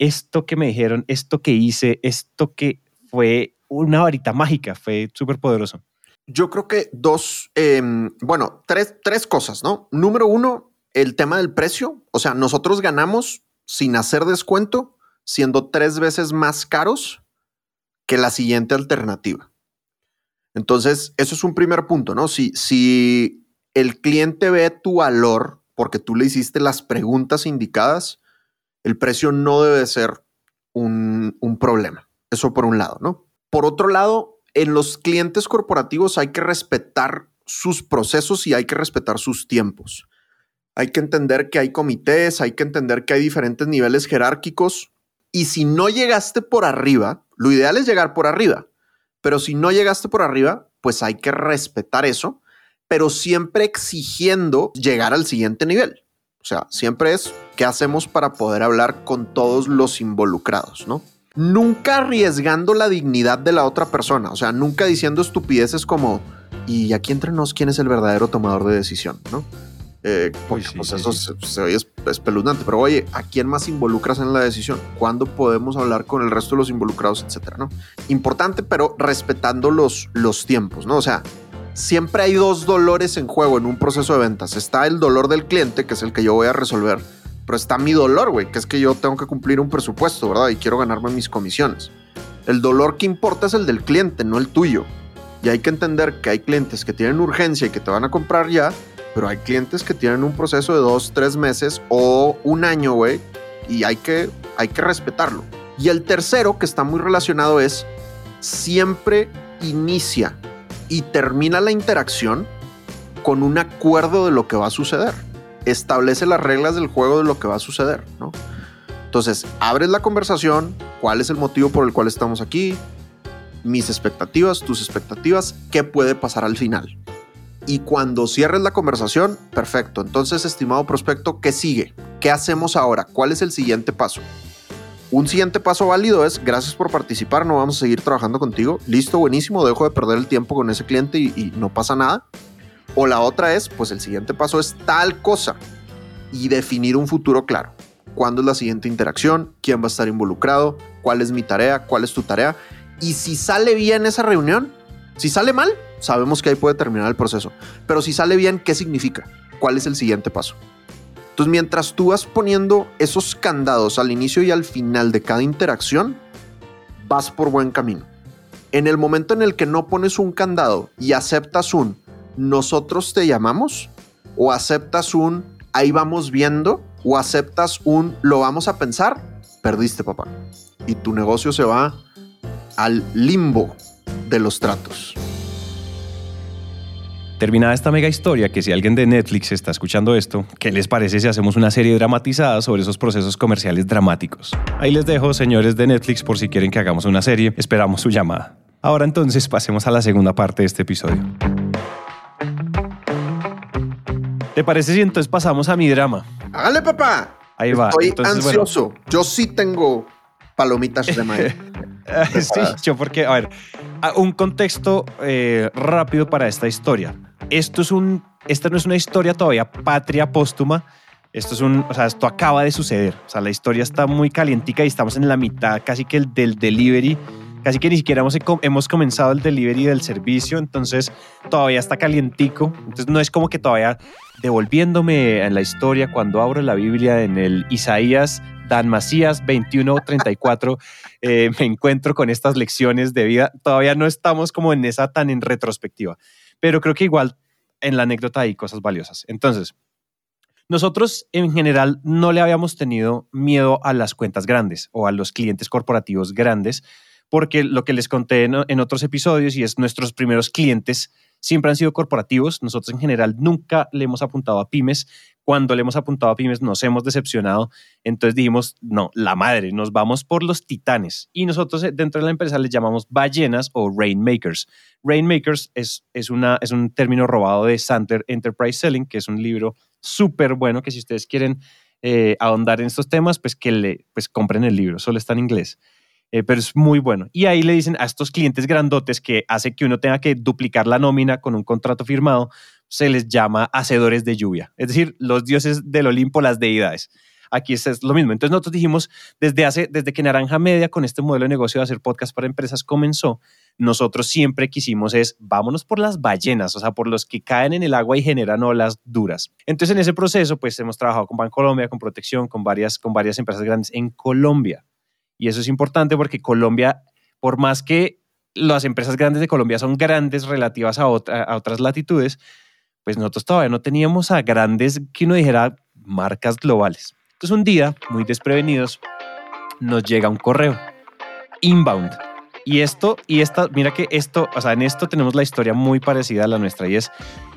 esto que me dijeron, esto que hice, esto que fue una varita mágica, fue súper poderoso. Yo creo que dos, em, bueno, tres, tres cosas, ¿no? Número uno, el tema del precio. O sea, nosotros ganamos sin hacer descuento, siendo tres veces más caros que la siguiente alternativa. Entonces, eso es un primer punto, ¿no? Si, si el cliente ve tu valor porque tú le hiciste las preguntas indicadas, el precio no debe ser un, un problema. Eso por un lado, ¿no? Por otro lado, en los clientes corporativos hay que respetar sus procesos y hay que respetar sus tiempos. Hay que entender que hay comités, hay que entender que hay diferentes niveles jerárquicos y si no llegaste por arriba, lo ideal es llegar por arriba, pero si no llegaste por arriba, pues hay que respetar eso, pero siempre exigiendo llegar al siguiente nivel. O sea, siempre es qué hacemos para poder hablar con todos los involucrados, ¿no? Nunca arriesgando la dignidad de la otra persona, o sea, nunca diciendo estupideces como, y aquí entre nos, ¿quién es el verdadero tomador de decisión? ¿no? Eh, porque sí, pues sí, eso sí. Se, se oye es- espeluznante, pero oye, ¿a quién más involucras en la decisión? ¿Cuándo podemos hablar con el resto de los involucrados, etcétera? ¿no? Importante, pero respetando los, los tiempos, ¿no? O sea, siempre hay dos dolores en juego en un proceso de ventas. Está el dolor del cliente, que es el que yo voy a resolver, pero está mi dolor, güey, que es que yo tengo que cumplir un presupuesto, ¿verdad? Y quiero ganarme mis comisiones. El dolor que importa es el del cliente, no el tuyo. Y hay que entender que hay clientes que tienen urgencia y que te van a comprar ya, pero hay clientes que tienen un proceso de dos, tres meses o un año, güey, y hay que, hay que respetarlo. Y el tercero, que está muy relacionado, es siempre inicia y termina la interacción con un acuerdo de lo que va a suceder. Establece las reglas del juego de lo que va a suceder, ¿no? Entonces, abres la conversación, cuál es el motivo por el cual estamos aquí, mis expectativas, tus expectativas, qué puede pasar al final. Y cuando cierres la conversación, perfecto. Entonces, estimado prospecto, ¿qué sigue? ¿Qué hacemos ahora? ¿Cuál es el siguiente paso? Un siguiente paso válido es, gracias por participar, no vamos a seguir trabajando contigo. Listo, buenísimo, dejo de perder el tiempo con ese cliente y, y no pasa nada. O la otra es, pues el siguiente paso es tal cosa y definir un futuro claro. ¿Cuándo es la siguiente interacción? ¿Quién va a estar involucrado? ¿Cuál es mi tarea? ¿Cuál es tu tarea? Y si sale bien esa reunión, si sale mal, sabemos que ahí puede terminar el proceso. Pero si sale bien, ¿qué significa? ¿Cuál es el siguiente paso? Entonces, mientras tú vas poniendo esos candados al inicio y al final de cada interacción, vas por buen camino. En el momento en el que no pones un candado y aceptas un nosotros te llamamos, o aceptas un ahí vamos viendo, o aceptas un lo vamos a pensar, perdiste, papá. Y tu negocio se va al limbo de los tratos. Terminada esta mega historia, que si alguien de Netflix está escuchando esto, ¿qué les parece si hacemos una serie dramatizada sobre esos procesos comerciales dramáticos? Ahí les dejo, señores de Netflix, por si quieren que hagamos una serie. Esperamos su llamada. Ahora entonces pasemos a la segunda parte de este episodio. ¿Te parece si entonces pasamos a mi drama? Hágale, papá. Ahí va. Estoy Entonces, bueno, ansioso. Yo sí tengo palomitas de maíz. sí, yo porque, a ver, un contexto eh, rápido para esta historia. Esto es un, esta no es una historia todavía patria póstuma. Esto es un, o sea, esto acaba de suceder. O sea, la historia está muy calientica y estamos en la mitad casi que el del delivery casi que ni siquiera hemos, comenzado el delivery del servicio, entonces todavía está calientico. Entonces no es como que todavía devolviéndome en la historia cuando abro la Biblia en el Isaías Dan Macías 2134, eh, me encuentro con estas lecciones de vida. Todavía no estamos como en esa tan en retrospectiva, pero creo que igual en la anécdota hay cosas valiosas. Entonces, nosotros en general no le habíamos tenido miedo a las cuentas grandes o a los clientes corporativos grandes, porque lo que les conté en, otros episodios y es nuestros primeros clientes siempre han sido corporativos. Nosotros en general nunca le hemos apuntado a pymes. Cuando le hemos apuntado a pymes nos hemos decepcionado. Entonces dijimos, no, la madre, nos vamos por los titanes. Y nosotros eh, dentro de la empresa les llamamos ballenas o rainmakers. Rainmakers es, es, una, es un término robado de Sandler Enterprise Selling, que es un libro súper bueno que si ustedes quieren eh, ahondar en estos temas, pues que le pues compren el libro, solo está en inglés. Eh, pero es muy bueno. Y ahí le dicen a estos clientes grandotes que hace que uno tenga que duplicar la nómina con un contrato firmado, se les llama hacedores de lluvia, es decir, los dioses del Olimpo, las deidades. Aquí es, lo mismo. Entonces nosotros dijimos, desde, hace, desde que Naranja Media con este modelo de negocio de hacer podcast para empresas comenzó, nosotros siempre quisimos es, vámonos por las ballenas, o sea, por los que caen en el agua y generan olas duras. Entonces en ese proceso, pues hemos trabajado con Bancolombia, con Protección, con varias, con varias empresas grandes en Colombia. Y eso es importante porque Colombia, por más que las empresas grandes de Colombia son grandes relativas a, a otras latitudes, pues nosotros todavía no teníamos a grandes, que uno dijera, marcas globales. Entonces un día, muy desprevenidos, nos llega un correo inbound. Y esto, y esta, mira que esto, o sea, en esto tenemos la historia muy parecida a la nuestra y es,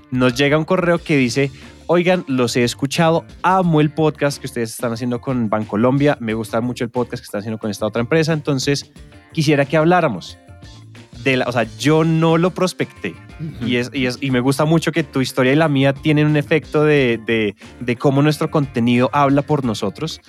nos llega un correo que dice, oigan, los he escuchado, amo el podcast que ustedes están haciendo con Bancolombia, me gusta mucho el podcast que están haciendo con esta otra empresa, entonces quisiera que habláramos. De la, o sea, yo no lo prospecté y, es, y, es, y, me gusta mucho que tu historia y la mía tienen un efecto de, de, de cómo nuestro contenido habla por nosotros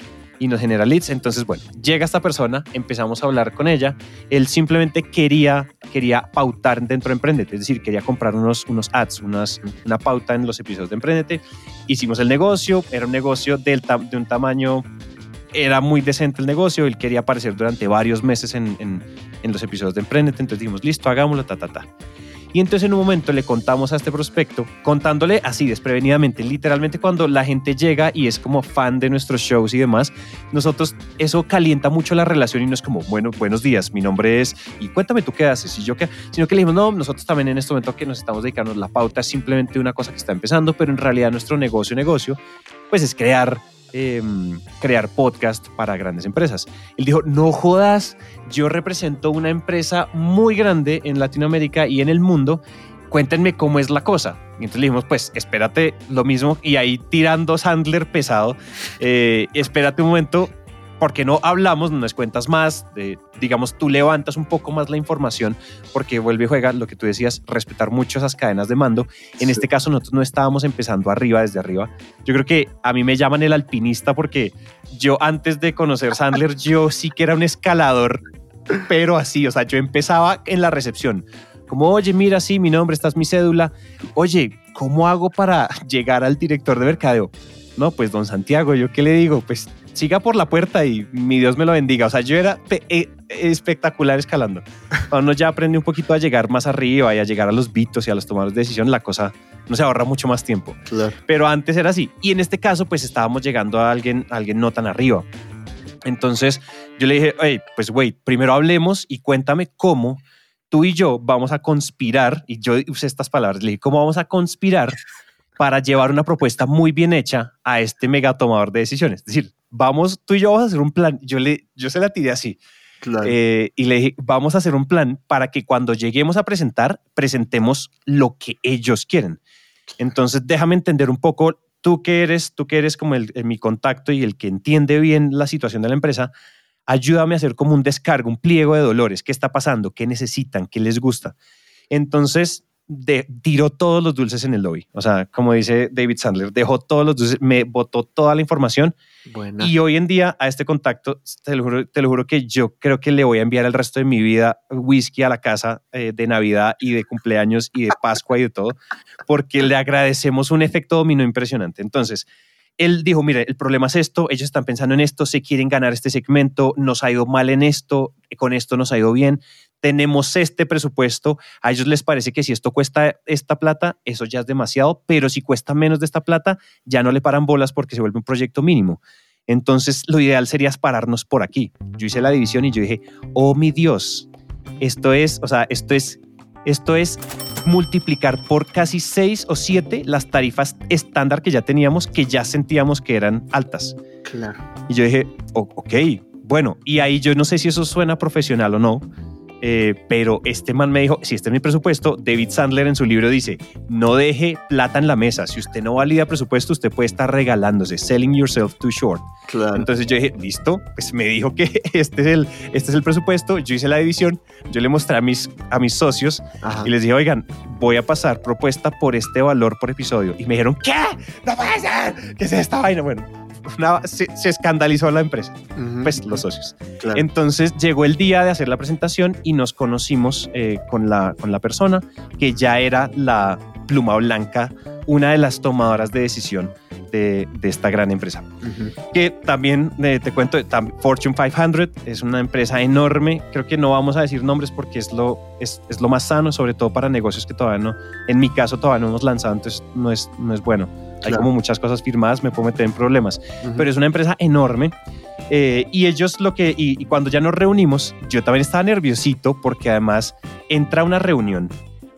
y nos genera leads. Entonces, bueno, llega esta persona, empezamos a hablar con ella. Él simplemente quería, quería pautar dentro de Emprendete, es decir, quería comprar unos, unos ads, unas, una pauta en los episodios de Emprendete. Hicimos el negocio, era un negocio del de un tamaño, era muy decente el negocio, él quería aparecer durante varios meses en, en, en los episodios de Emprendete, entonces dijimos, listo, hagámoslo, ta, ta, ta. Y entonces en un momento le contamos a este prospecto, contándole así desprevenidamente, literalmente cuando la gente llega y es como fan de nuestros shows y demás, nosotros eso calienta mucho la relación y no es como, bueno, buenos días, mi nombre es, y cuéntame tú qué haces, y yo qué, sino que le dijimos, no, nosotros también en este momento que nos estamos dedicando, la pauta es simplemente una cosa que está empezando, pero en realidad nuestro negocio, negocio, pues es crear eh, crear podcast para grandes empresas. Él dijo, no jodas, yo represento una empresa muy grande en Latinoamérica y en el mundo, cuéntenme cómo es la cosa. Y entonces le dijimos, pues espérate lo mismo y ahí tirando Sandler pesado, eh, espérate un momento, porque no hablamos, no nos cuentas más, de, digamos, tú levantas un poco más la información, porque vuelve y juega lo que tú decías, respetar mucho esas cadenas de mando. En este caso, nosotros no estábamos empezando arriba, desde arriba. Yo creo que a mí me llaman el alpinista porque yo antes de conocer Sandler, yo sí que era un escalador, pero así, o sea, yo empezaba en la recepción. Como, oye, mira, sí, mi nombre, esta es mi cédula. Oye, ¿cómo hago para llegar al director de mercadeo? No, pues don Santiago, ¿yo qué le digo? Pues siga por la puerta y mi Dios me lo bendiga. O sea, yo era eh, espectacular escalando. Cuando uno ya aprende un poquito a llegar más arriba y a llegar a los bitos y a los tomadores de decisión, la cosa no se ahorra mucho más tiempo. Claro. Pero antes era así. Y en este caso, pues estábamos llegando a alguien, a alguien no tan arriba. Entonces yo le dije, hey, pues güey, primero hablemos y cuéntame cómo tú y yo vamos a conspirar, y yo usé estas palabras, le dije, ¿cómo vamos a conspirar para llevar una propuesta muy bien hecha a este mega tomador de decisiones? Es decir, vamos, tú y yo vamos a hacer un plan. Yo, le, yo se la tiré así. Claro. Eh, y le dije, vamos a hacer un plan para que cuando lleguemos a presentar, presentemos lo que ellos quieren. Entonces, déjame entender un poco, tú que eres, tú que eres como el, el, mi contacto y el que entiende bien la situación de la empresa, ayúdame a hacer como un descargo, un pliego de dolores. ¿Qué está pasando? ¿Qué necesitan? ¿Qué les gusta? Entonces, de, tiró todos los dulces en el lobby. O sea, como dice David Sandler, dejó todos los dulces, me botó toda la información. Buena. Y hoy en día a este contacto, te lo, juro, te lo juro que yo creo que le voy a enviar el resto de mi vida whisky a la casa eh, de Navidad y de cumpleaños y de Pascua y de todo, porque le agradecemos un efecto dominó impresionante. Entonces, él dijo, mire, el problema es esto, ellos están pensando en esto, se quieren ganar este segmento, nos ha ido mal en esto, con esto nos ha ido bien, tenemos este presupuesto, a ellos les parece que si esto cuesta esta plata, eso ya es demasiado, pero si cuesta menos de esta plata, ya no le paran bolas porque se vuelve un proyecto mínimo. Entonces, lo ideal sería pararnos por aquí. Yo hice la división y yo dije, oh mi Dios, esto es, o sea, esto es, esto es multiplicar por casi seis o siete las tarifas estándar que ya teníamos, que ya sentíamos que eran altas. Claro. Y yo dije, ok, bueno, y ahí yo no sé si eso suena profesional o no, eh, pero este man me dijo, si este es mi presupuesto, David Sandler en su libro dice, no deje plata en la mesa. Si usted no valida presupuesto, usted puede estar regalándose, selling yourself too short. Claro. Entonces yo dije, listo, pues me dijo que este es el, este es el presupuesto, yo hice la división, yo le mostré a mis, a mis socios Ajá. y les dije, oigan, voy a pasar propuesta por este valor por episodio. Y me dijeron, ¿qué? No puede ser, ¿qué es esta vaina? Bueno, una- se, se escandalizó la empresa, pues los socios. Claro. Entonces llegó el día de hacer la presentación y nos conocimos eh, con, la, con la persona que ya era la pluma blanca, una de las tomadoras de decisión de, de esta gran empresa. Que también eh, te cuento, Fortune 500 es una empresa enorme. Creo que no vamos a decir nombres porque es lo, es, es lo más sano, sobre todo para negocios que todavía no, en mi caso todavía no hemos lanzado, entonces no es, no es bueno. Hay Claro. como muchas cosas firmadas, me puedo meter en problemas Ujú. pero es una empresa enorme. eh, y ellos lo que, y, y cuando ya nos reunimos, yo también estaba nerviosito porque además entra a una reunión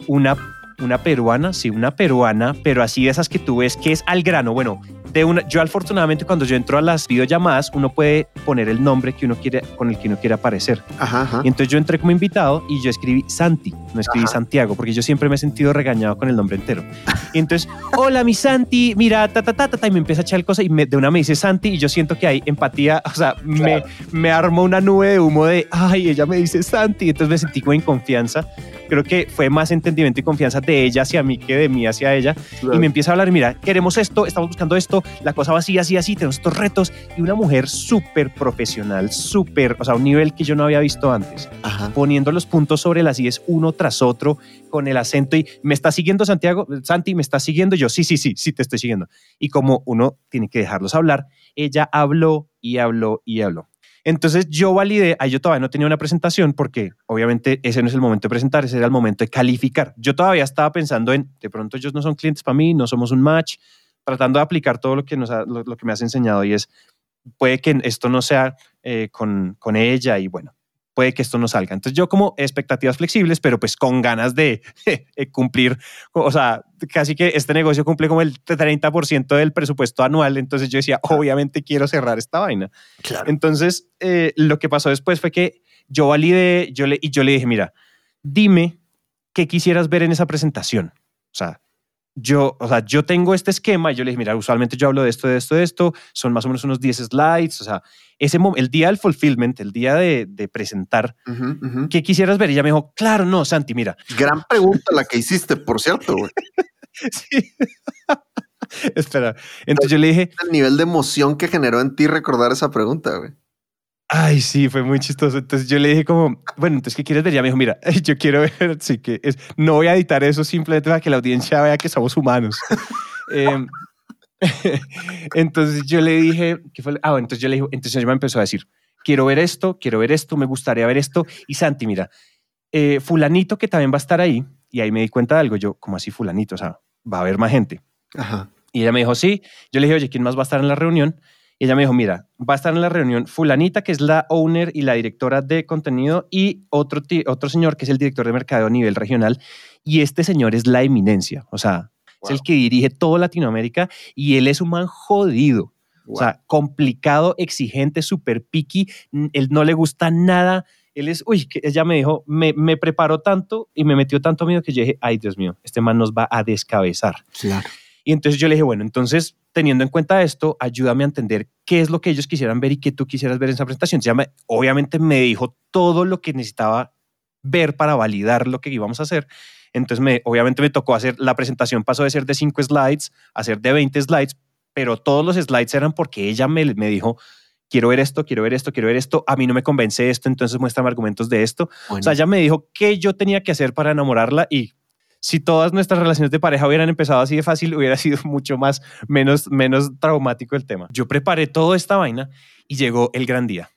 una, una peruana, sí, una peruana, pero así de esas que tú ves que es al grano. Bueno, de una, yo afortunadamente cuando yo entro a las videollamadas, uno puede poner el nombre que uno quiere, con el que uno quiere aparecer. Ajá, ajá. Y entonces yo entré como invitado y yo escribí Santi, no escribí Ajá. Santiago, porque yo siempre me he sentido regañado con el nombre entero. Y entonces, hola mi Santi, mira, ta, ta, ta, ta, ta, y me empieza a echar el cosa y me- de una me dice Santi y yo siento que hay empatía, o sea, me, me armó una nube de humo de, ay, ella me dice Santi, entonces me sentí como en confianza. Creo que fue más entendimiento y confianza de ella hacia mí que de mí hacia ella. Y me empieza a hablar, mira, queremos esto, estamos buscando esto, la cosa va así, así, así, tenemos estos retos. Y una mujer súper profesional, súper, o sea, un nivel que yo no había visto antes Ajá. poniendo los puntos sobre las IES uno tras otro con el acento y me está siguiendo Santiago, Santi, me está siguiendo yo, sí, sí, sí, sí, te estoy siguiendo. Y como uno tiene que dejarlos hablar, ella habló y habló y habló. Entonces yo validé, ahí yo todavía no tenía una presentación porque obviamente ese no es el momento de presentar, ese era el momento de calificar. Yo todavía estaba pensando en, de pronto ellos no son clientes para mí, no somos un match, tratando de aplicar todo lo que, nos ha- lo que me has enseñado y es, puede que esto no sea eh, con, con ella y bueno, puede que esto no salga. Entonces yo como expectativas flexibles, pero pues con ganas de eh, cumplir, o sea, casi que este negocio cumple como el 30% del presupuesto anual, entonces yo decía, obviamente quiero cerrar esta vaina. Claro. Entonces, eh, lo que pasó después fue que yo validé yo le, y yo le dije, mira, dime qué quisieras ver en esa presentación. O sea, yo, o sea, yo tengo este esquema y yo le dije, mira, usualmente yo hablo de esto, de esto, de esto, son más o menos unos 10 slides, o sea, ese el día del fulfillment, el día de, de presentar. ¿qué quisieras ver? Y ella me dijo, claro, no, Santi, mira, Gran pregunta la que hiciste, por cierto, güey. sí. Espera, entonces yo le dije, El nivel de emoción que generó en ti recordar esa pregunta, güey. Ay, sí, fue muy chistoso. Entonces yo le dije como, bueno, entonces, ¿qué quieres ver? Ya me dijo, mira, yo quiero ver, sí que es, no voy a editar eso simplemente para que la audiencia vea que somos humanos. Em, entonces yo le dije, ¿qué fue? Ah, bueno, entonces yo le dije, entonces ella me empezó a decir, quiero ver esto, quiero ver esto, me gustaría ver esto. Y Santi, mira, eh, fulanito que también va a estar ahí, y ahí me di cuenta de algo, yo, como así fulanito? O sea, va a haber más gente. Ajá. Y ella me dijo, sí. Yo le dije, oye, ¿quién más va a estar en la reunión? Y ella me dijo, mira, va a estar en la reunión fulanita, que es la owner y la directora de contenido, y otro, otro señor que es el director de mercadeo a nivel regional. Y este señor es la eminencia, o sea, es el que dirige todo Latinoamérica y él es un man jodido. O sea, complicado, exigente, súper picky. Él no le gusta nada. Él es, uy, que ella me dijo, me, me preparó tanto y me metió tanto miedo que yo dije, ay, Dios mío, este man nos va a descabezar. Claro. Y entonces yo le dije, bueno, entonces teniendo en cuenta esto, ayúdame a entender qué es lo que ellos quisieran ver y qué tú quisieras ver en esa presentación. Ella me- obviamente me dijo todo lo que necesitaba ver para validar lo que íbamos a hacer. Entonces, me, obviamente me tocó hacer, la presentación pasó de ser de 5 slides a ser de 20 slides, pero todos los slides eran porque ella me, me dijo, quiero ver esto, quiero ver esto, quiero ver esto, a mí no me convence esto, entonces muéstrame argumentos de esto. O sea, ella me dijo qué yo tenía que hacer para enamorarla y si todas nuestras relaciones de pareja hubieran empezado así de fácil, hubiera sido mucho más, menos, menos traumático el tema. Yo preparé toda esta vaina y llegó el gran día.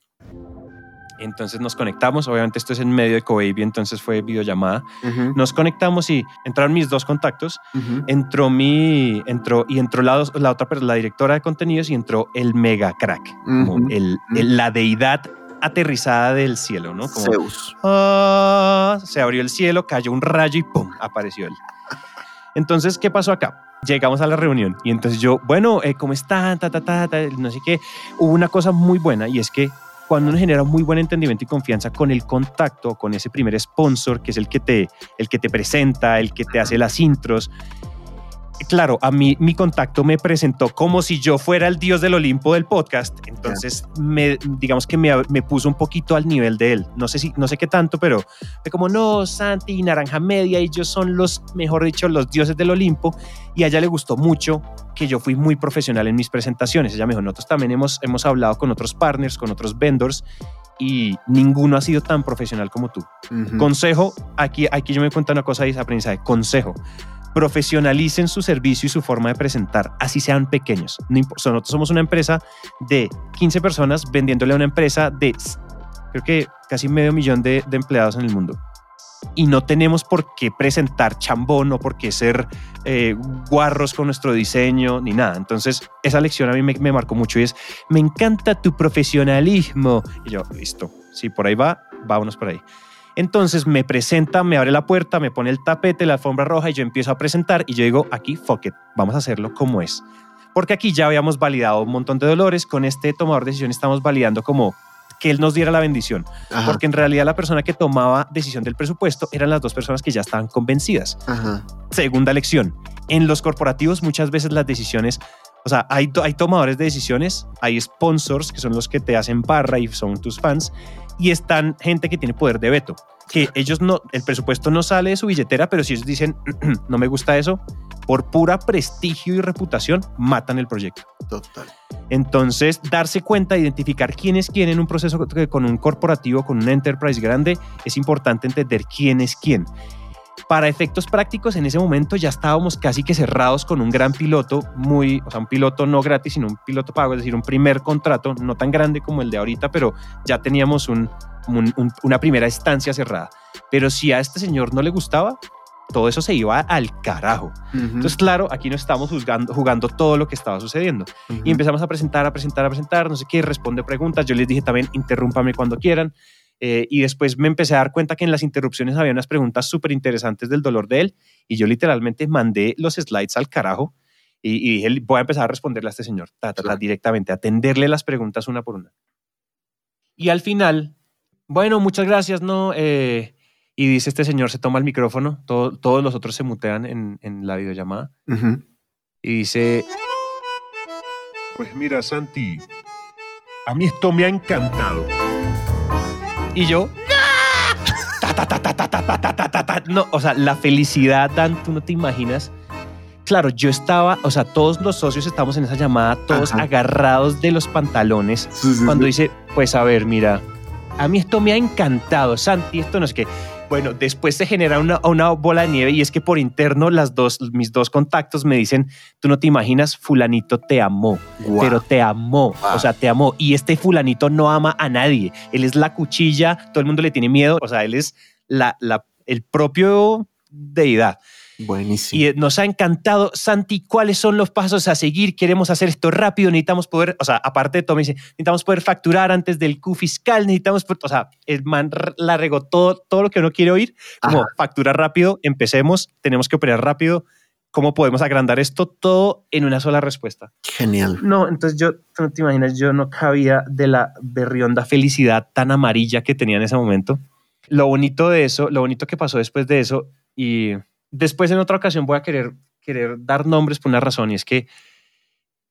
Entonces nos conectamos, obviamente esto es en medio de Cobaby, entonces fue videollamada. Ujú, Nos conectamos y entraron mis dos contactos. ujú. Entró mi, entró y entró la, la otra, persona, la directora de contenidos y entró el mega crack, como Ujú. el, el- la deidad aterrizada del cielo, ¿no? Como, Zeus. Ah, se abrió el cielo, cayó un rayo y ¡pum! apareció él. Entonces, ¿qué pasó acá? Llegamos a la reunión y entonces yo, bueno, eh, ¿cómo están? Ta, ta, ta, ta, no sé qué. Hubo una cosa muy buena y es que cuando uno genera muy buen entendimiento y confianza con el contacto, con ese primer sponsor, que es el que te, el que te presenta, el que te hace las intros, claro, a mí mi contacto me presentó como si yo fuera el dios del Olimpo del podcast. Entonces, me, digamos que me, me puso un poquito al nivel de él. No sé si, no sé qué tanto, pero fue como no, Santi y Naranja Media, ellos son los, mejor dicho, los dioses del Olimpo. Y a ella le gustó mucho que yo fui muy profesional en mis presentaciones. Ella me dijo, nosotros también hemos, hemos hablado con otros partners, con otros vendors. Y ninguno ha sido tan profesional como tú. Consejo, aquí, aquí yo me cuento una cosa de aprendizaje. Consejo, profesionalicen su servicio y su forma de presentar, así sean pequeños. No nosotros somos una empresa de 15 personas vendiéndole a una empresa de, creo que casi medio millón de, empleados en el mundo. Y no tenemos por qué presentar chambón o por qué ser eh, guarros con nuestro diseño ni nada. Entonces, esa lección a mí me, me marcó mucho y es, me encanta tu profesionalismo. Y yo, listo, si por ahí va, vámonos por ahí. Entonces me presenta, me abre la puerta, me pone el tapete, la alfombra roja y yo empiezo a presentar y yo digo, aquí, fuck it, vamos a hacerlo como es. Porque aquí ya habíamos validado un montón de dolores, con este tomador de decisión estamos validando como que él nos diera la bendición, Ajá, porque en realidad la persona que tomaba decisión del presupuesto eran las dos personas que ya estaban convencidas. ajá. Segunda lección, en los corporativos muchas veces las decisiones, o sea, hay, hay tomadores de decisiones, hay sponsors que son los que te hacen barra y son tus fans, y están gente que tiene poder de veto, que ellos no, el presupuesto no sale de su billetera, pero si ellos dicen, no me gusta eso, por pura prestigio y reputación, matan el proyecto. Total. Entonces, darse cuenta, identificar quién es quién en un proceso con un corporativo, con un enterprise grande, es importante entender quién es quién. Para efectos prácticos, en ese momento ya estábamos casi que cerrados con un gran piloto, muy, o sea, un piloto no gratis, sino un piloto pago, es decir, un primer contrato, no tan grande como el de ahorita, pero ya teníamos un- un- un- una primera estancia cerrada. Pero si a este señor no le gustaba, todo eso se iba al carajo. Ujú, Entonces, claro, aquí no estamos juzgando, jugando todo lo que estaba sucediendo. Y empezamos a presentar, a presentar, a presentar, no sé qué, responde preguntas. Yo les dije también, interrúmpame cuando quieran. Eh, y después me empecé a dar cuenta que en las interrupciones había unas preguntas súper interesantes del dolor de él. Y yo literalmente mandé los slides al carajo y, y dije, voy a empezar a responderle a este señor ta, ta, ta, Claro. directamente, atenderle las preguntas una por una. Y al final, bueno, muchas gracias, ¿no? Eh, y dice este señor, se toma el micrófono, todo- todos los otros se mutean en, en la videollamada Ujú. y dice, Pues mira, Santi, a mí esto me ha encantado. Y yo. No, o sea, la felicidad, Dan, tú no te imaginas. Claro, yo estaba, o sea, todos los socios estamos en esa llamada, todos agarrados de los pantalones. Cuando dice, pues a ver, mira, a mí esto me ha encantado, Santi, esto no es que bueno, después se genera una, una bola de nieve y es que por interno las dos, mis dos contactos me dicen, tú no te imaginas, fulanito te amó pero te amó, Wow. o sea, te amó. Y este fulanito no ama a nadie. Él es la cuchilla, todo el mundo le tiene miedo, o sea, él es la, la- el propio deidad. Buenísimo. Y eh, nos ha encantado, Santi, ¿cuáles son los pasos a seguir? Queremos hacer esto rápido, necesitamos poder, o sea, aparte de todo, me dice, necesitamos poder facturar antes del Q fiscal, necesitamos, o sea, el man la regó todo, todo lo que uno quiere oír, como Ajá. factura rápido, empecemos, tenemos que operar rápido, ¿cómo podemos agrandar esto? Todo en una sola respuesta. Genial. No, entonces yo, tú no te imaginas, yo no cabía de la berrionda felicidad tan amarilla que tenía en ese momento. Lo bonito de eso, lo bonito que pasó después de eso, y después en otra ocasión voy a querer, querer dar nombres por una razón, y es que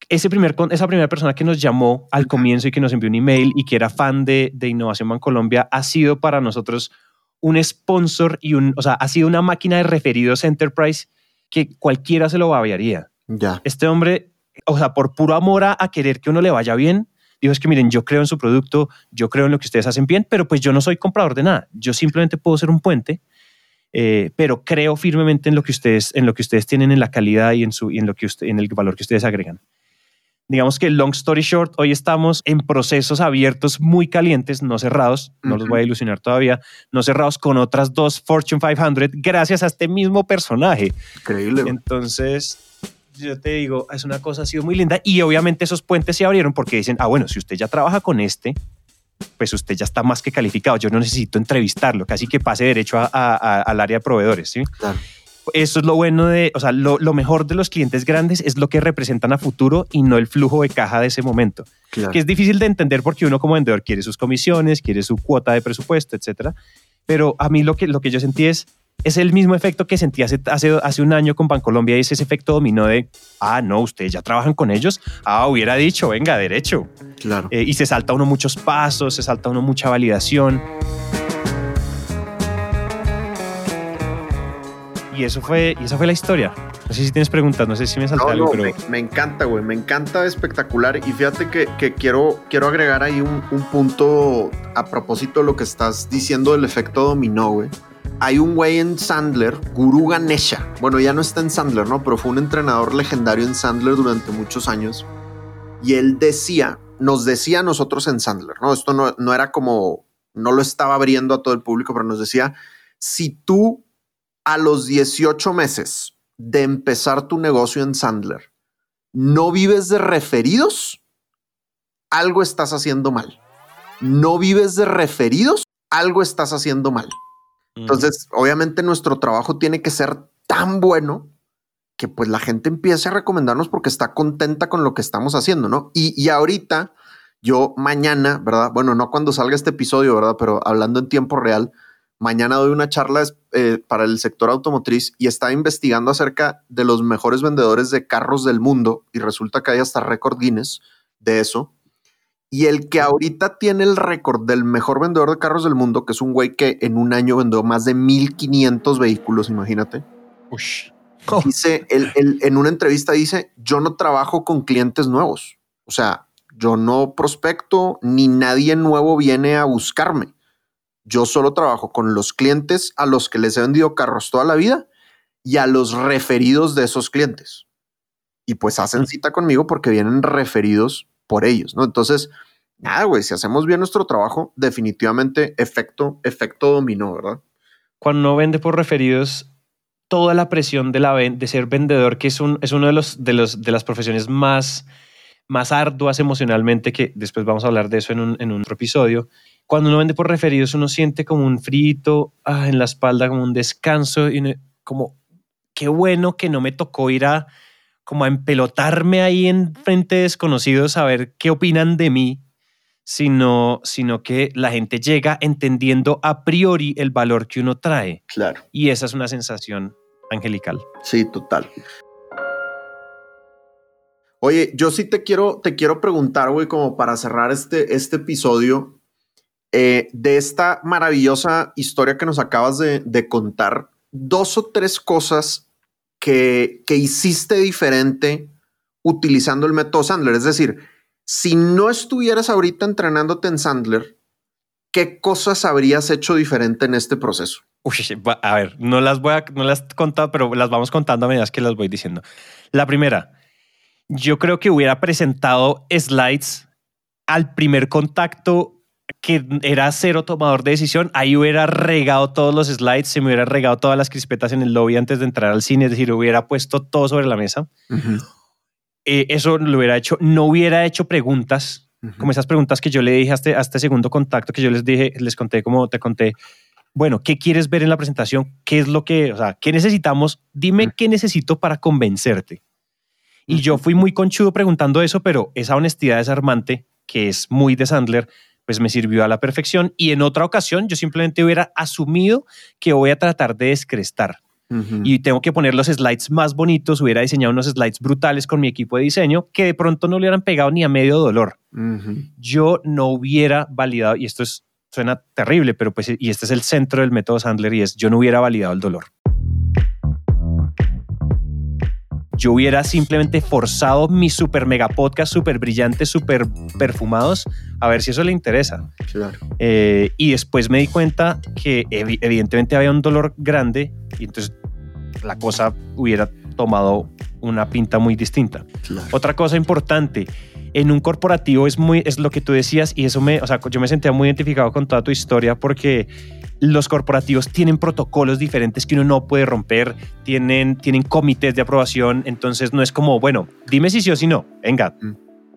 ese primer, esa primera persona que nos llamó al comienzo y que nos envió un email y que era fan de, de Innovación Bancolombia ha sido para nosotros un sponsor y un, o sea, ha sido una máquina de referidos enterprise que cualquiera se lo babearía Ya. este hombre, o sea, por puro amor a, a querer que uno le vaya bien, dijo es que miren, yo creo en su producto, yo creo en lo que ustedes hacen bien, pero pues yo no soy comprador de nada, yo simplemente puedo ser un puente. Eh, pero creo firmemente en lo que ustedes, en lo que ustedes tienen en la calidad y en, su, y en, lo que usted, en el valor que ustedes agregan. Digamos que long story short, hoy estamos en procesos abiertos muy calientes, no cerrados, no los voy a ilusionar todavía, no cerrados con otras dos Fortune 500 gracias a este mismo personaje. Increíble. Entonces, yo te digo, es una cosa ha sido muy linda y obviamente esos puentes se abrieron porque dicen, ah, bueno, si usted ya trabaja con este, pues usted ya está más que calificado. Yo no necesito entrevistarlo, casi que pase derecho a- a- a- al área de proveedores. ¿sí? Claro. Eso es lo bueno de, o sea, lo, lo mejor de los clientes grandes es lo que representan a futuro y no el flujo de caja de ese momento, Claro. que es difícil de entender porque uno como vendedor quiere sus comisiones, quiere su cuota de presupuesto, etcétera. Pero a mí lo que, lo que yo sentí es, es el mismo efecto que sentí hace, hace, hace un año con Bancolombia y es ese efecto dominó de, ah, no, ustedes ya trabajan con ellos, ah, hubiera dicho, venga, derecho. Claro. Eh, y se salta uno muchos pasos, se salta uno mucha validación. Y eso fue, y esa fue la historia. No sé si tienes preguntas, no sé si me salté No, algo, no, pero me, me encanta, güey. Me encanta espectacular. Y fíjate que, que quiero, quiero agregar ahí un, un punto a propósito de lo que estás diciendo del efecto dominó, güey. Hay un güey en Sandler, Guru Ganesha. Bueno, ya no está en Sandler, ¿no? Pero fue un entrenador legendario en Sandler durante muchos años. Y él decía, nos decía a nosotros en Sandler, ¿no? Esto no, no era como, no lo estaba abriendo a todo el público, pero nos decía, si tú a los 18 meses de empezar tu negocio en Sandler no vives de referidos, algo estás haciendo mal. No vives de referidos, algo estás haciendo mal. Entonces, obviamente nuestro trabajo tiene que ser tan bueno que pues la gente empiece a recomendarnos porque está contenta con lo que estamos haciendo, ¿no? Y, y ahorita, yo mañana, ¿verdad? Bueno, no cuando salga este episodio, ¿verdad? Pero hablando en tiempo real, mañana doy una charla eh, para el sector automotriz y estaba investigando acerca de los mejores vendedores de carros del mundo y resulta que hay hasta récord Guinness de eso. Y el que ahorita tiene el récord del mejor vendedor de carros del mundo, que es un güey que en un año vendió más de 1500 vehículos, imagínate. Ush. Dice, él, él en una entrevista dice, yo no trabajo con clientes nuevos. O sea, yo no prospecto ni nadie nuevo viene a buscarme. Yo solo trabajo con los clientes a los que les he vendido carros toda la vida y a los referidos de esos clientes. Y pues hacen cita conmigo porque vienen referidos por ellos, ¿no? Entonces, nada, güey, si hacemos bien nuestro trabajo, definitivamente efecto, efecto dominó, ¿verdad? Cuando uno vende por referidos, toda la presión de, la, de ser vendedor, que es, un, uno de, los, de, las profesiones más, más arduas emocionalmente, que después vamos a hablar de eso en un, otro episodio. Cuando uno vende por referidos, uno siente como un frito ah, en la espalda, como un descanso, y como qué bueno que no me tocó ir a como a empelotarme ahí en frente de desconocidos a ver qué opinan de mí, sino, sino que la gente llega entendiendo a priori el valor que uno trae. Claro. Y esa es una sensación angelical. Sí, total. Oye, yo sí te quiero, te quiero preguntar, güey, como para cerrar este, este episodio, eh, de esta maravillosa historia que nos acabas de, de contar, dos o tres cosas que, hiciste diferente utilizando el método Sandler. Es decir, si no estuvieras ahorita entrenándote en Sandler, ¿qué cosas habrías hecho diferente en este proceso? A ver, no las voy a, no las contado, pero las vamos contando a medida que las voy diciendo. La primera, yo creo que hubiera presentado slides al primer contacto que era cero tomador de decisión. Ahí hubiera regado todos los slides, se me hubiera regado todas las crispetas en el lobby antes de entrar al cine, es decir, hubiera puesto todo sobre la mesa. Eh, eso lo hubiera hecho, no hubiera hecho preguntas, como esas preguntas que yo le dije a este, a este segundo contacto que yo les dije, les conté como te conté. Bueno, ¿qué quieres ver en la presentación? ¿Qué es lo que, o sea, qué necesitamos? Dime qué necesito para convencerte. Y yo fui muy conchudo preguntando eso, pero esa honestidad desarmante, que es muy de Sandler, pues me sirvió a la perfección. Y en otra ocasión yo simplemente hubiera asumido que voy a tratar de descrestar y tengo que poner los slides más bonitos, hubiera diseñado unos slides brutales con mi equipo de diseño que de pronto no le hubieran pegado ni a medio dolor. Yo no hubiera validado, y esto es, suena terrible, pero pues, y este es el centro del método Sandler y es, yo no hubiera validado el dolor. Yo hubiera simplemente forzado mis super mega podcast, super brillantes, super perfumados, a ver si eso le interesa. Claro. Eh, y después me di cuenta que evi- evidentemente había un dolor grande y entonces la cosa hubiera tomado una pinta muy distinta. Claro. Otra cosa importante, en un corporativo es muy es lo que tú decías y eso me, o sea, yo me sentía muy identificado con toda tu historia porque los corporativos tienen protocolos diferentes que uno no puede romper, tienen tienen comités de aprobación, entonces no es como, bueno, dime si sí o si no. Venga. Mm.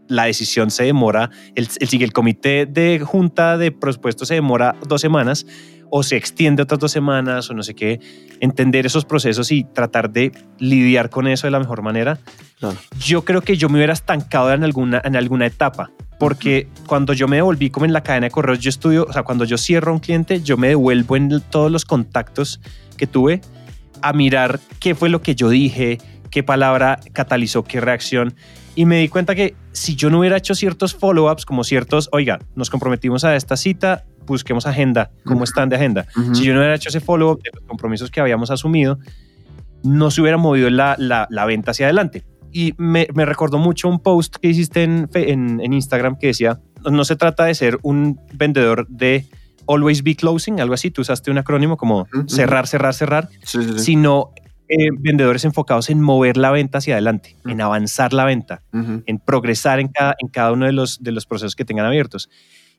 La decisión se demora, el, el, el comité de junta de presupuesto se demora dos semanas o se extiende otras dos semanas o no sé qué, entender esos procesos y tratar de lidiar con eso de la mejor manera Claro. yo creo que yo me hubiera estancado en alguna, en alguna etapa. Porque cuando yo me devolví como en la cadena de correos, yo estudio, o sea, cuando yo cierro a un cliente, yo me devuelvo en todos los contactos que tuve a mirar qué fue lo que yo dije, qué palabra catalizó qué reacción. Y me di cuenta que si yo no hubiera hecho ciertos follow-ups, como ciertos, oiga, nos comprometimos a esta cita, busquemos agenda, cómo están de agenda. Si yo no hubiera hecho ese follow-up de los compromisos que habíamos asumido, no se hubiera movido la, la- la venta hacia adelante. Y me, me recordó mucho un post que hiciste en, en, en Instagram que decía, no se trata de ser un vendedor de always be closing, algo así, tú usaste un acrónimo como cerrar, cerrar, cerrar, Sí, sí, sí. sino eh, vendedores enfocados en mover la venta hacia adelante, en avanzar la venta en progresar en cada, en cada uno de los, de los procesos que tengan abiertos.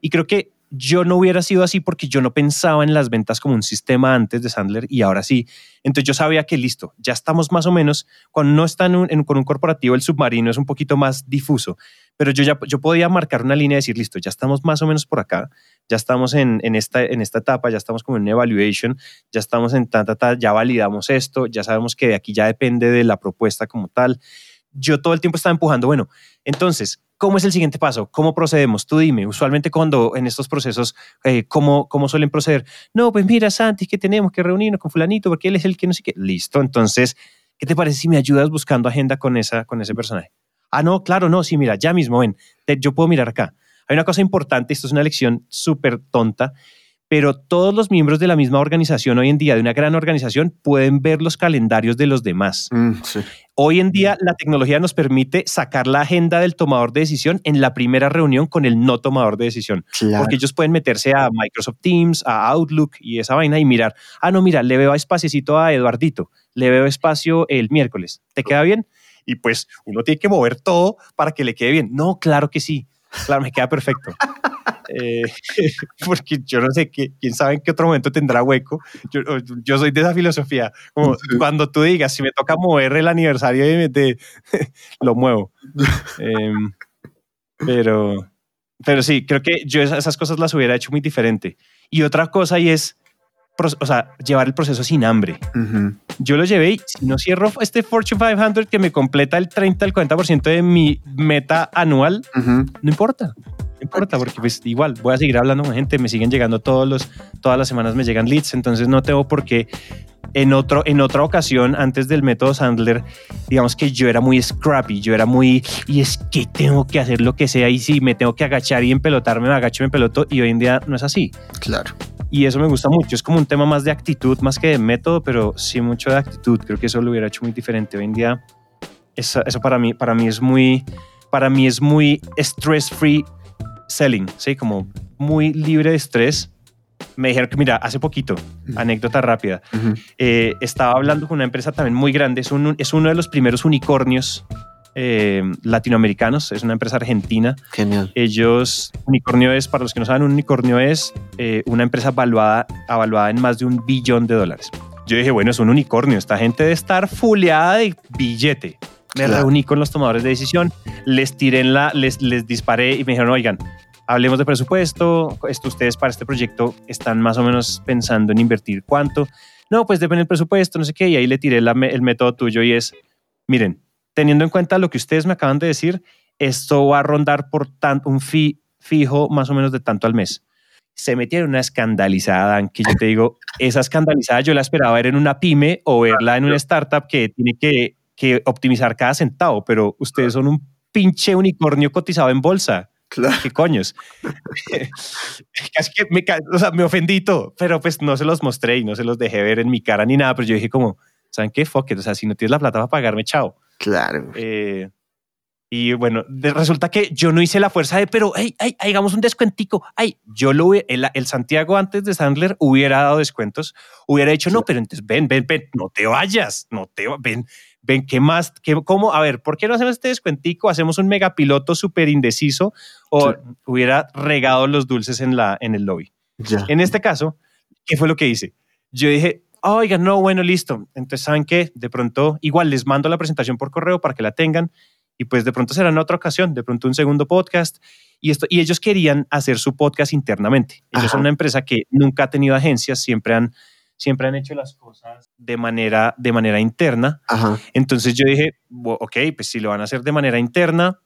Y creo que yo no hubiera sido así porque yo no pensaba en las ventas como un sistema antes de Sandler y ahora sí. Entonces yo sabía que listo, ya estamos más o menos, cuando no está en en- con un corporativo, el submarino es un poquito más difuso, pero yo ya yo podía marcar una línea y decir, listo, ya estamos más o menos por acá, ya estamos en, en, esta, en esta etapa, ya estamos como en una evaluation, ya estamos en tanta, ta, ya validamos esto, ya sabemos que de aquí ya depende de la propuesta como tal. Yo todo el tiempo estaba empujando, bueno, entonces, ¿cómo es el siguiente paso? ¿Cómo procedemos? Tú dime, usualmente cuando en estos procesos, eh, ¿cómo, ¿cómo suelen proceder? No, pues mira, Santi, que tenemos que reunirnos con fulanito porque él es el que no sé qué. Listo, entonces, ¿qué te parece si me ayudas buscando agenda con, esa, con ese personaje? Ah, no, claro, no, sí, mira, ya mismo, ven, te- yo puedo mirar acá. Hay una cosa importante, esto es una lección súper tonta, pero todos los miembros de la misma organización hoy en día, de una gran organización, pueden ver los calendarios de los demás. Mm, sí. Hoy en día la tecnología nos permite sacar la agenda del tomador de decisión en la primera reunión con el no tomador de decisión, Claro. porque ellos pueden meterse a Microsoft Teams, a Outlook y esa vaina y mirar, ah, no, mira, le veo espaciecito a Eduardito, le veo espacio el miércoles, ¿te queda bien? Y pues uno tiene que mover todo para que le quede bien. No, claro que sí, claro, me queda perfecto. Eh, porque yo no sé qué, quién sabe en qué otro momento tendrá hueco. Yo, yo soy de esa filosofía. Como Sí. cuando tú digas, si me toca mover el aniversario, de, de- lo muevo. Em, pero, pero sí, creo que yo esa- esas cosas las hubiera hecho muy diferente. Y otra cosa y es, o sea, llevar el proceso sin hambre. Ujú. Yo lo llevé y si no cierro este Fortune 500 que me completa el 30 al 40% de mi meta anual, Ujú. no importa. Importa, porque pues igual voy a seguir hablando con gente, me siguen llegando todos los, todas las semanas me llegan leads, entonces no tengo por qué. En, otro, en otra ocasión, antes del método Sandler, digamos que yo era muy scrappy, yo era muy, y es que tengo que hacer lo que sea, y si me tengo que agachar y empelotarme, me agacho y me empeloto, y hoy en día no es así. Claro. Y eso me gusta mucho, es como un tema más de actitud, más que de método, pero sí mucho de actitud, creo que eso lo hubiera hecho muy diferente. Hoy en día, eso, eso para, mí, para mí es muy, para mí es muy stress-free selling, ¿sí? Como muy libre de estrés. Me dijeron que, mira, hace poquito, anécdota rápida, eh, estaba hablando con una empresa también muy grande, es, un- es uno de los primeros unicornios eh, latinoamericanos, es una empresa argentina. Genial. Ellos, unicornio es, para los que no saben, un unicornio es eh, una empresa valuada, avaluada en más de un billón de dólares. Yo dije, bueno, es un unicornio, esta gente debe estar fuleada de billete. Me Claro. reuní con los tomadores de decisión, les tiré en la, les, les disparé y me dijeron, oigan, hablemos de presupuesto, esto ustedes para este proyecto están más o menos pensando en invertir cuánto. No, pues depende del presupuesto, no sé qué, y ahí le tiré la el método tuyo y es, miren, teniendo en cuenta lo que ustedes me acaban de decir, esto va a rondar por tan, un fee fijo más o menos de tanto al mes. Se metieron una escandalizada, Dan, que yo te digo, esa escandalizada yo la esperaba ver en una pyme o verla en una startup que tiene que, que optimizar cada centavo, pero ustedes son un pinche unicornio cotizado en bolsa. Claro. ¿Qué coños? Casi que me, o sea, me ofendí todo, pero pues no se los mostré y no se los dejé ver en mi cara ni nada, pero yo dije como, ¿saben qué? Fuck it, o sea, si no tienes la plata para pagarme, chao. Claro. Eh, y bueno, resulta que yo no hice la fuerza de, pero, hey, hey, hagamos un descuentico. Ay, yo lo el, el Santiago antes de Sandler hubiera dado descuentos, hubiera dicho, no, pero entonces ven, ven, ven, no te vayas, no te ven, ven, ¿qué más? ¿Qué, ¿Cómo? A ver, ¿por qué no hacemos este descuentico? Hacemos un megapiloto súper indeciso o Sí. hubiera regado los dulces en, la, en el lobby. Ya. En este caso, ¿qué fue lo que hice? Yo dije, oigan, no, bueno, listo. Entonces, ¿saben qué? De pronto, igual les mando la presentación por correo para que la tengan y pues de pronto será en otra ocasión, de pronto un segundo podcast. Y, esto, y ellos querían hacer su podcast internamente. Ellos Ajá. son una empresa que nunca ha tenido agencias, siempre han, siempre han hecho las cosas de manera, de manera interna. Ajá. Entonces yo dije, "Bu- ok, pues si lo van a hacer de manera interna,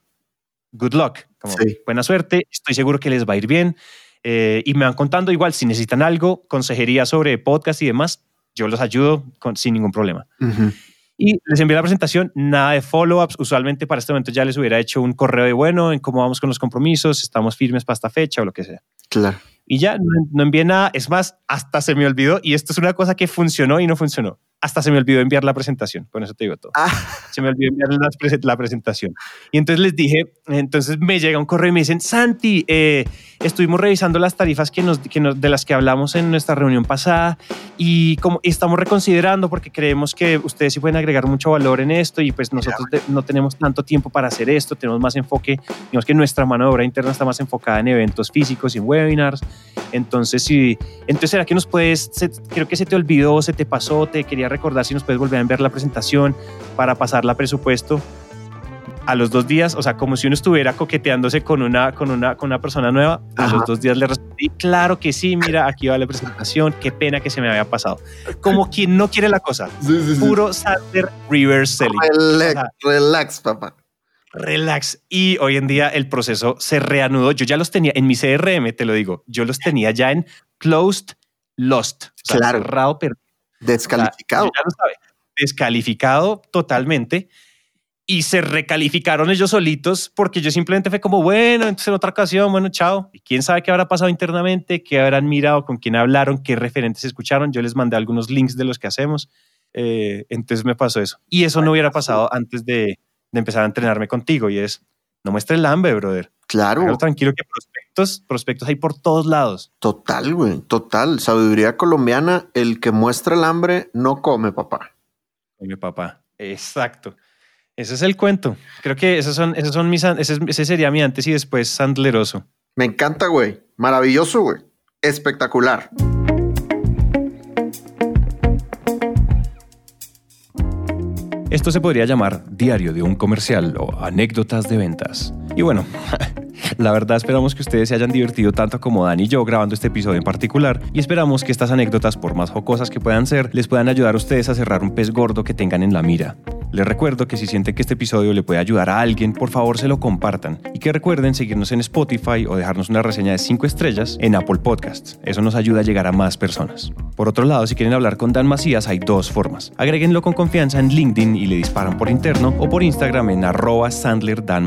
good luck, como Sí. buena suerte, estoy seguro que les va a ir bien. Eh, y me van contando igual, si necesitan algo, consejería sobre podcast y demás, yo los ayudo con- sin ningún problema. Y les envié la presentación, nada de follow-ups. Usualmente para este momento ya les hubiera hecho un correo de bueno, en cómo vamos con los compromisos, estamos firmes para esta fecha o lo que sea. Claro. Y ya no, no envié nada. Es más, hasta se me olvidó. Y esto es una cosa que funcionó y no funcionó. Hasta se me olvidó enviar la presentación. Con eso te digo todo. Ah, Se me olvidó enviar prese- la presentación. Y entonces les dije, entonces me llega un correo y me dicen, Santi, eh, estuvimos revisando las tarifas que nos, que nos- de las que hablamos en nuestra reunión pasada y como estamos reconsiderando porque creemos que ustedes sí pueden agregar mucho valor en esto y pues nosotros de- no tenemos tanto tiempo para hacer esto, tenemos más enfoque, digamos que nuestra mano de obra interna está más enfocada en eventos físicos y en webinars. Entonces, sí, entonces será que nos puedes, se- creo que se te olvidó, se te pasó, te quería recordar si nos puedes volver a enviar la presentación para pasarla a presupuesto a los dos días, o sea, como si uno estuviera coqueteándose con una, con una, con una persona nueva, a Ajá. los dos días le respondí, claro que sí, mira, aquí va la presentación, qué pena que se me había pasado. Como quien no quiere la cosa, sí, sí. puro Sander reverse selling. Relax, O sea, relax, papá. Relax. Y hoy en día el proceso se reanudó. Yo ya los tenía en mi CRM, te lo digo. Yo los tenía ya en closed, lost. O sea, Claro. cerrado, perdido. Descalificado. Ya lo sabía. Descalificado totalmente. Y se recalificaron ellos solitos porque yo simplemente fue como, bueno, entonces en otra ocasión, bueno, chao. Y quién sabe qué habrá pasado internamente, qué habrán mirado, con quién hablaron, qué referentes escucharon. Yo les mandé algunos links de los que hacemos. Eh, entonces me pasó eso. Y eso no hubiera pasado antes de, de empezar a entrenarme contigo. Y es, no muestre el hambre, brother. Claro. Hágalo tranquilo que prospectos, prospectos hay por todos lados. Total, güey. Total. Sabiduría colombiana. El que muestra el hambre no come, papá. Con mi papá. Exacto. Ese es el cuento. Creo que esos son, esos son mis, ese, es- ese sería mi antes y después sandleroso. Me encanta, güey. Maravilloso, güey. Espectacular. Esto se podría llamar diario de un comercial o anécdotas de ventas. Y bueno, la verdad esperamos que ustedes se hayan divertido tanto como Dan y yo grabando este episodio en particular y esperamos que estas anécdotas, por más jocosas que puedan ser, les puedan ayudar a ustedes a cerrar un pez gordo que tengan en la mira. Les recuerdo que si sienten que este episodio le puede ayudar a alguien, por favor se lo compartan y que recuerden seguirnos en Spotify o dejarnos una reseña de 5 estrellas en Apple Podcasts. Eso nos ayuda a llegar a más personas. Por otro lado, si quieren hablar con Dan Macías, hay dos formas. Agréguenlo con confianza en LinkedIn y le disparan por interno o por Instagram en arroba Sandler Dan.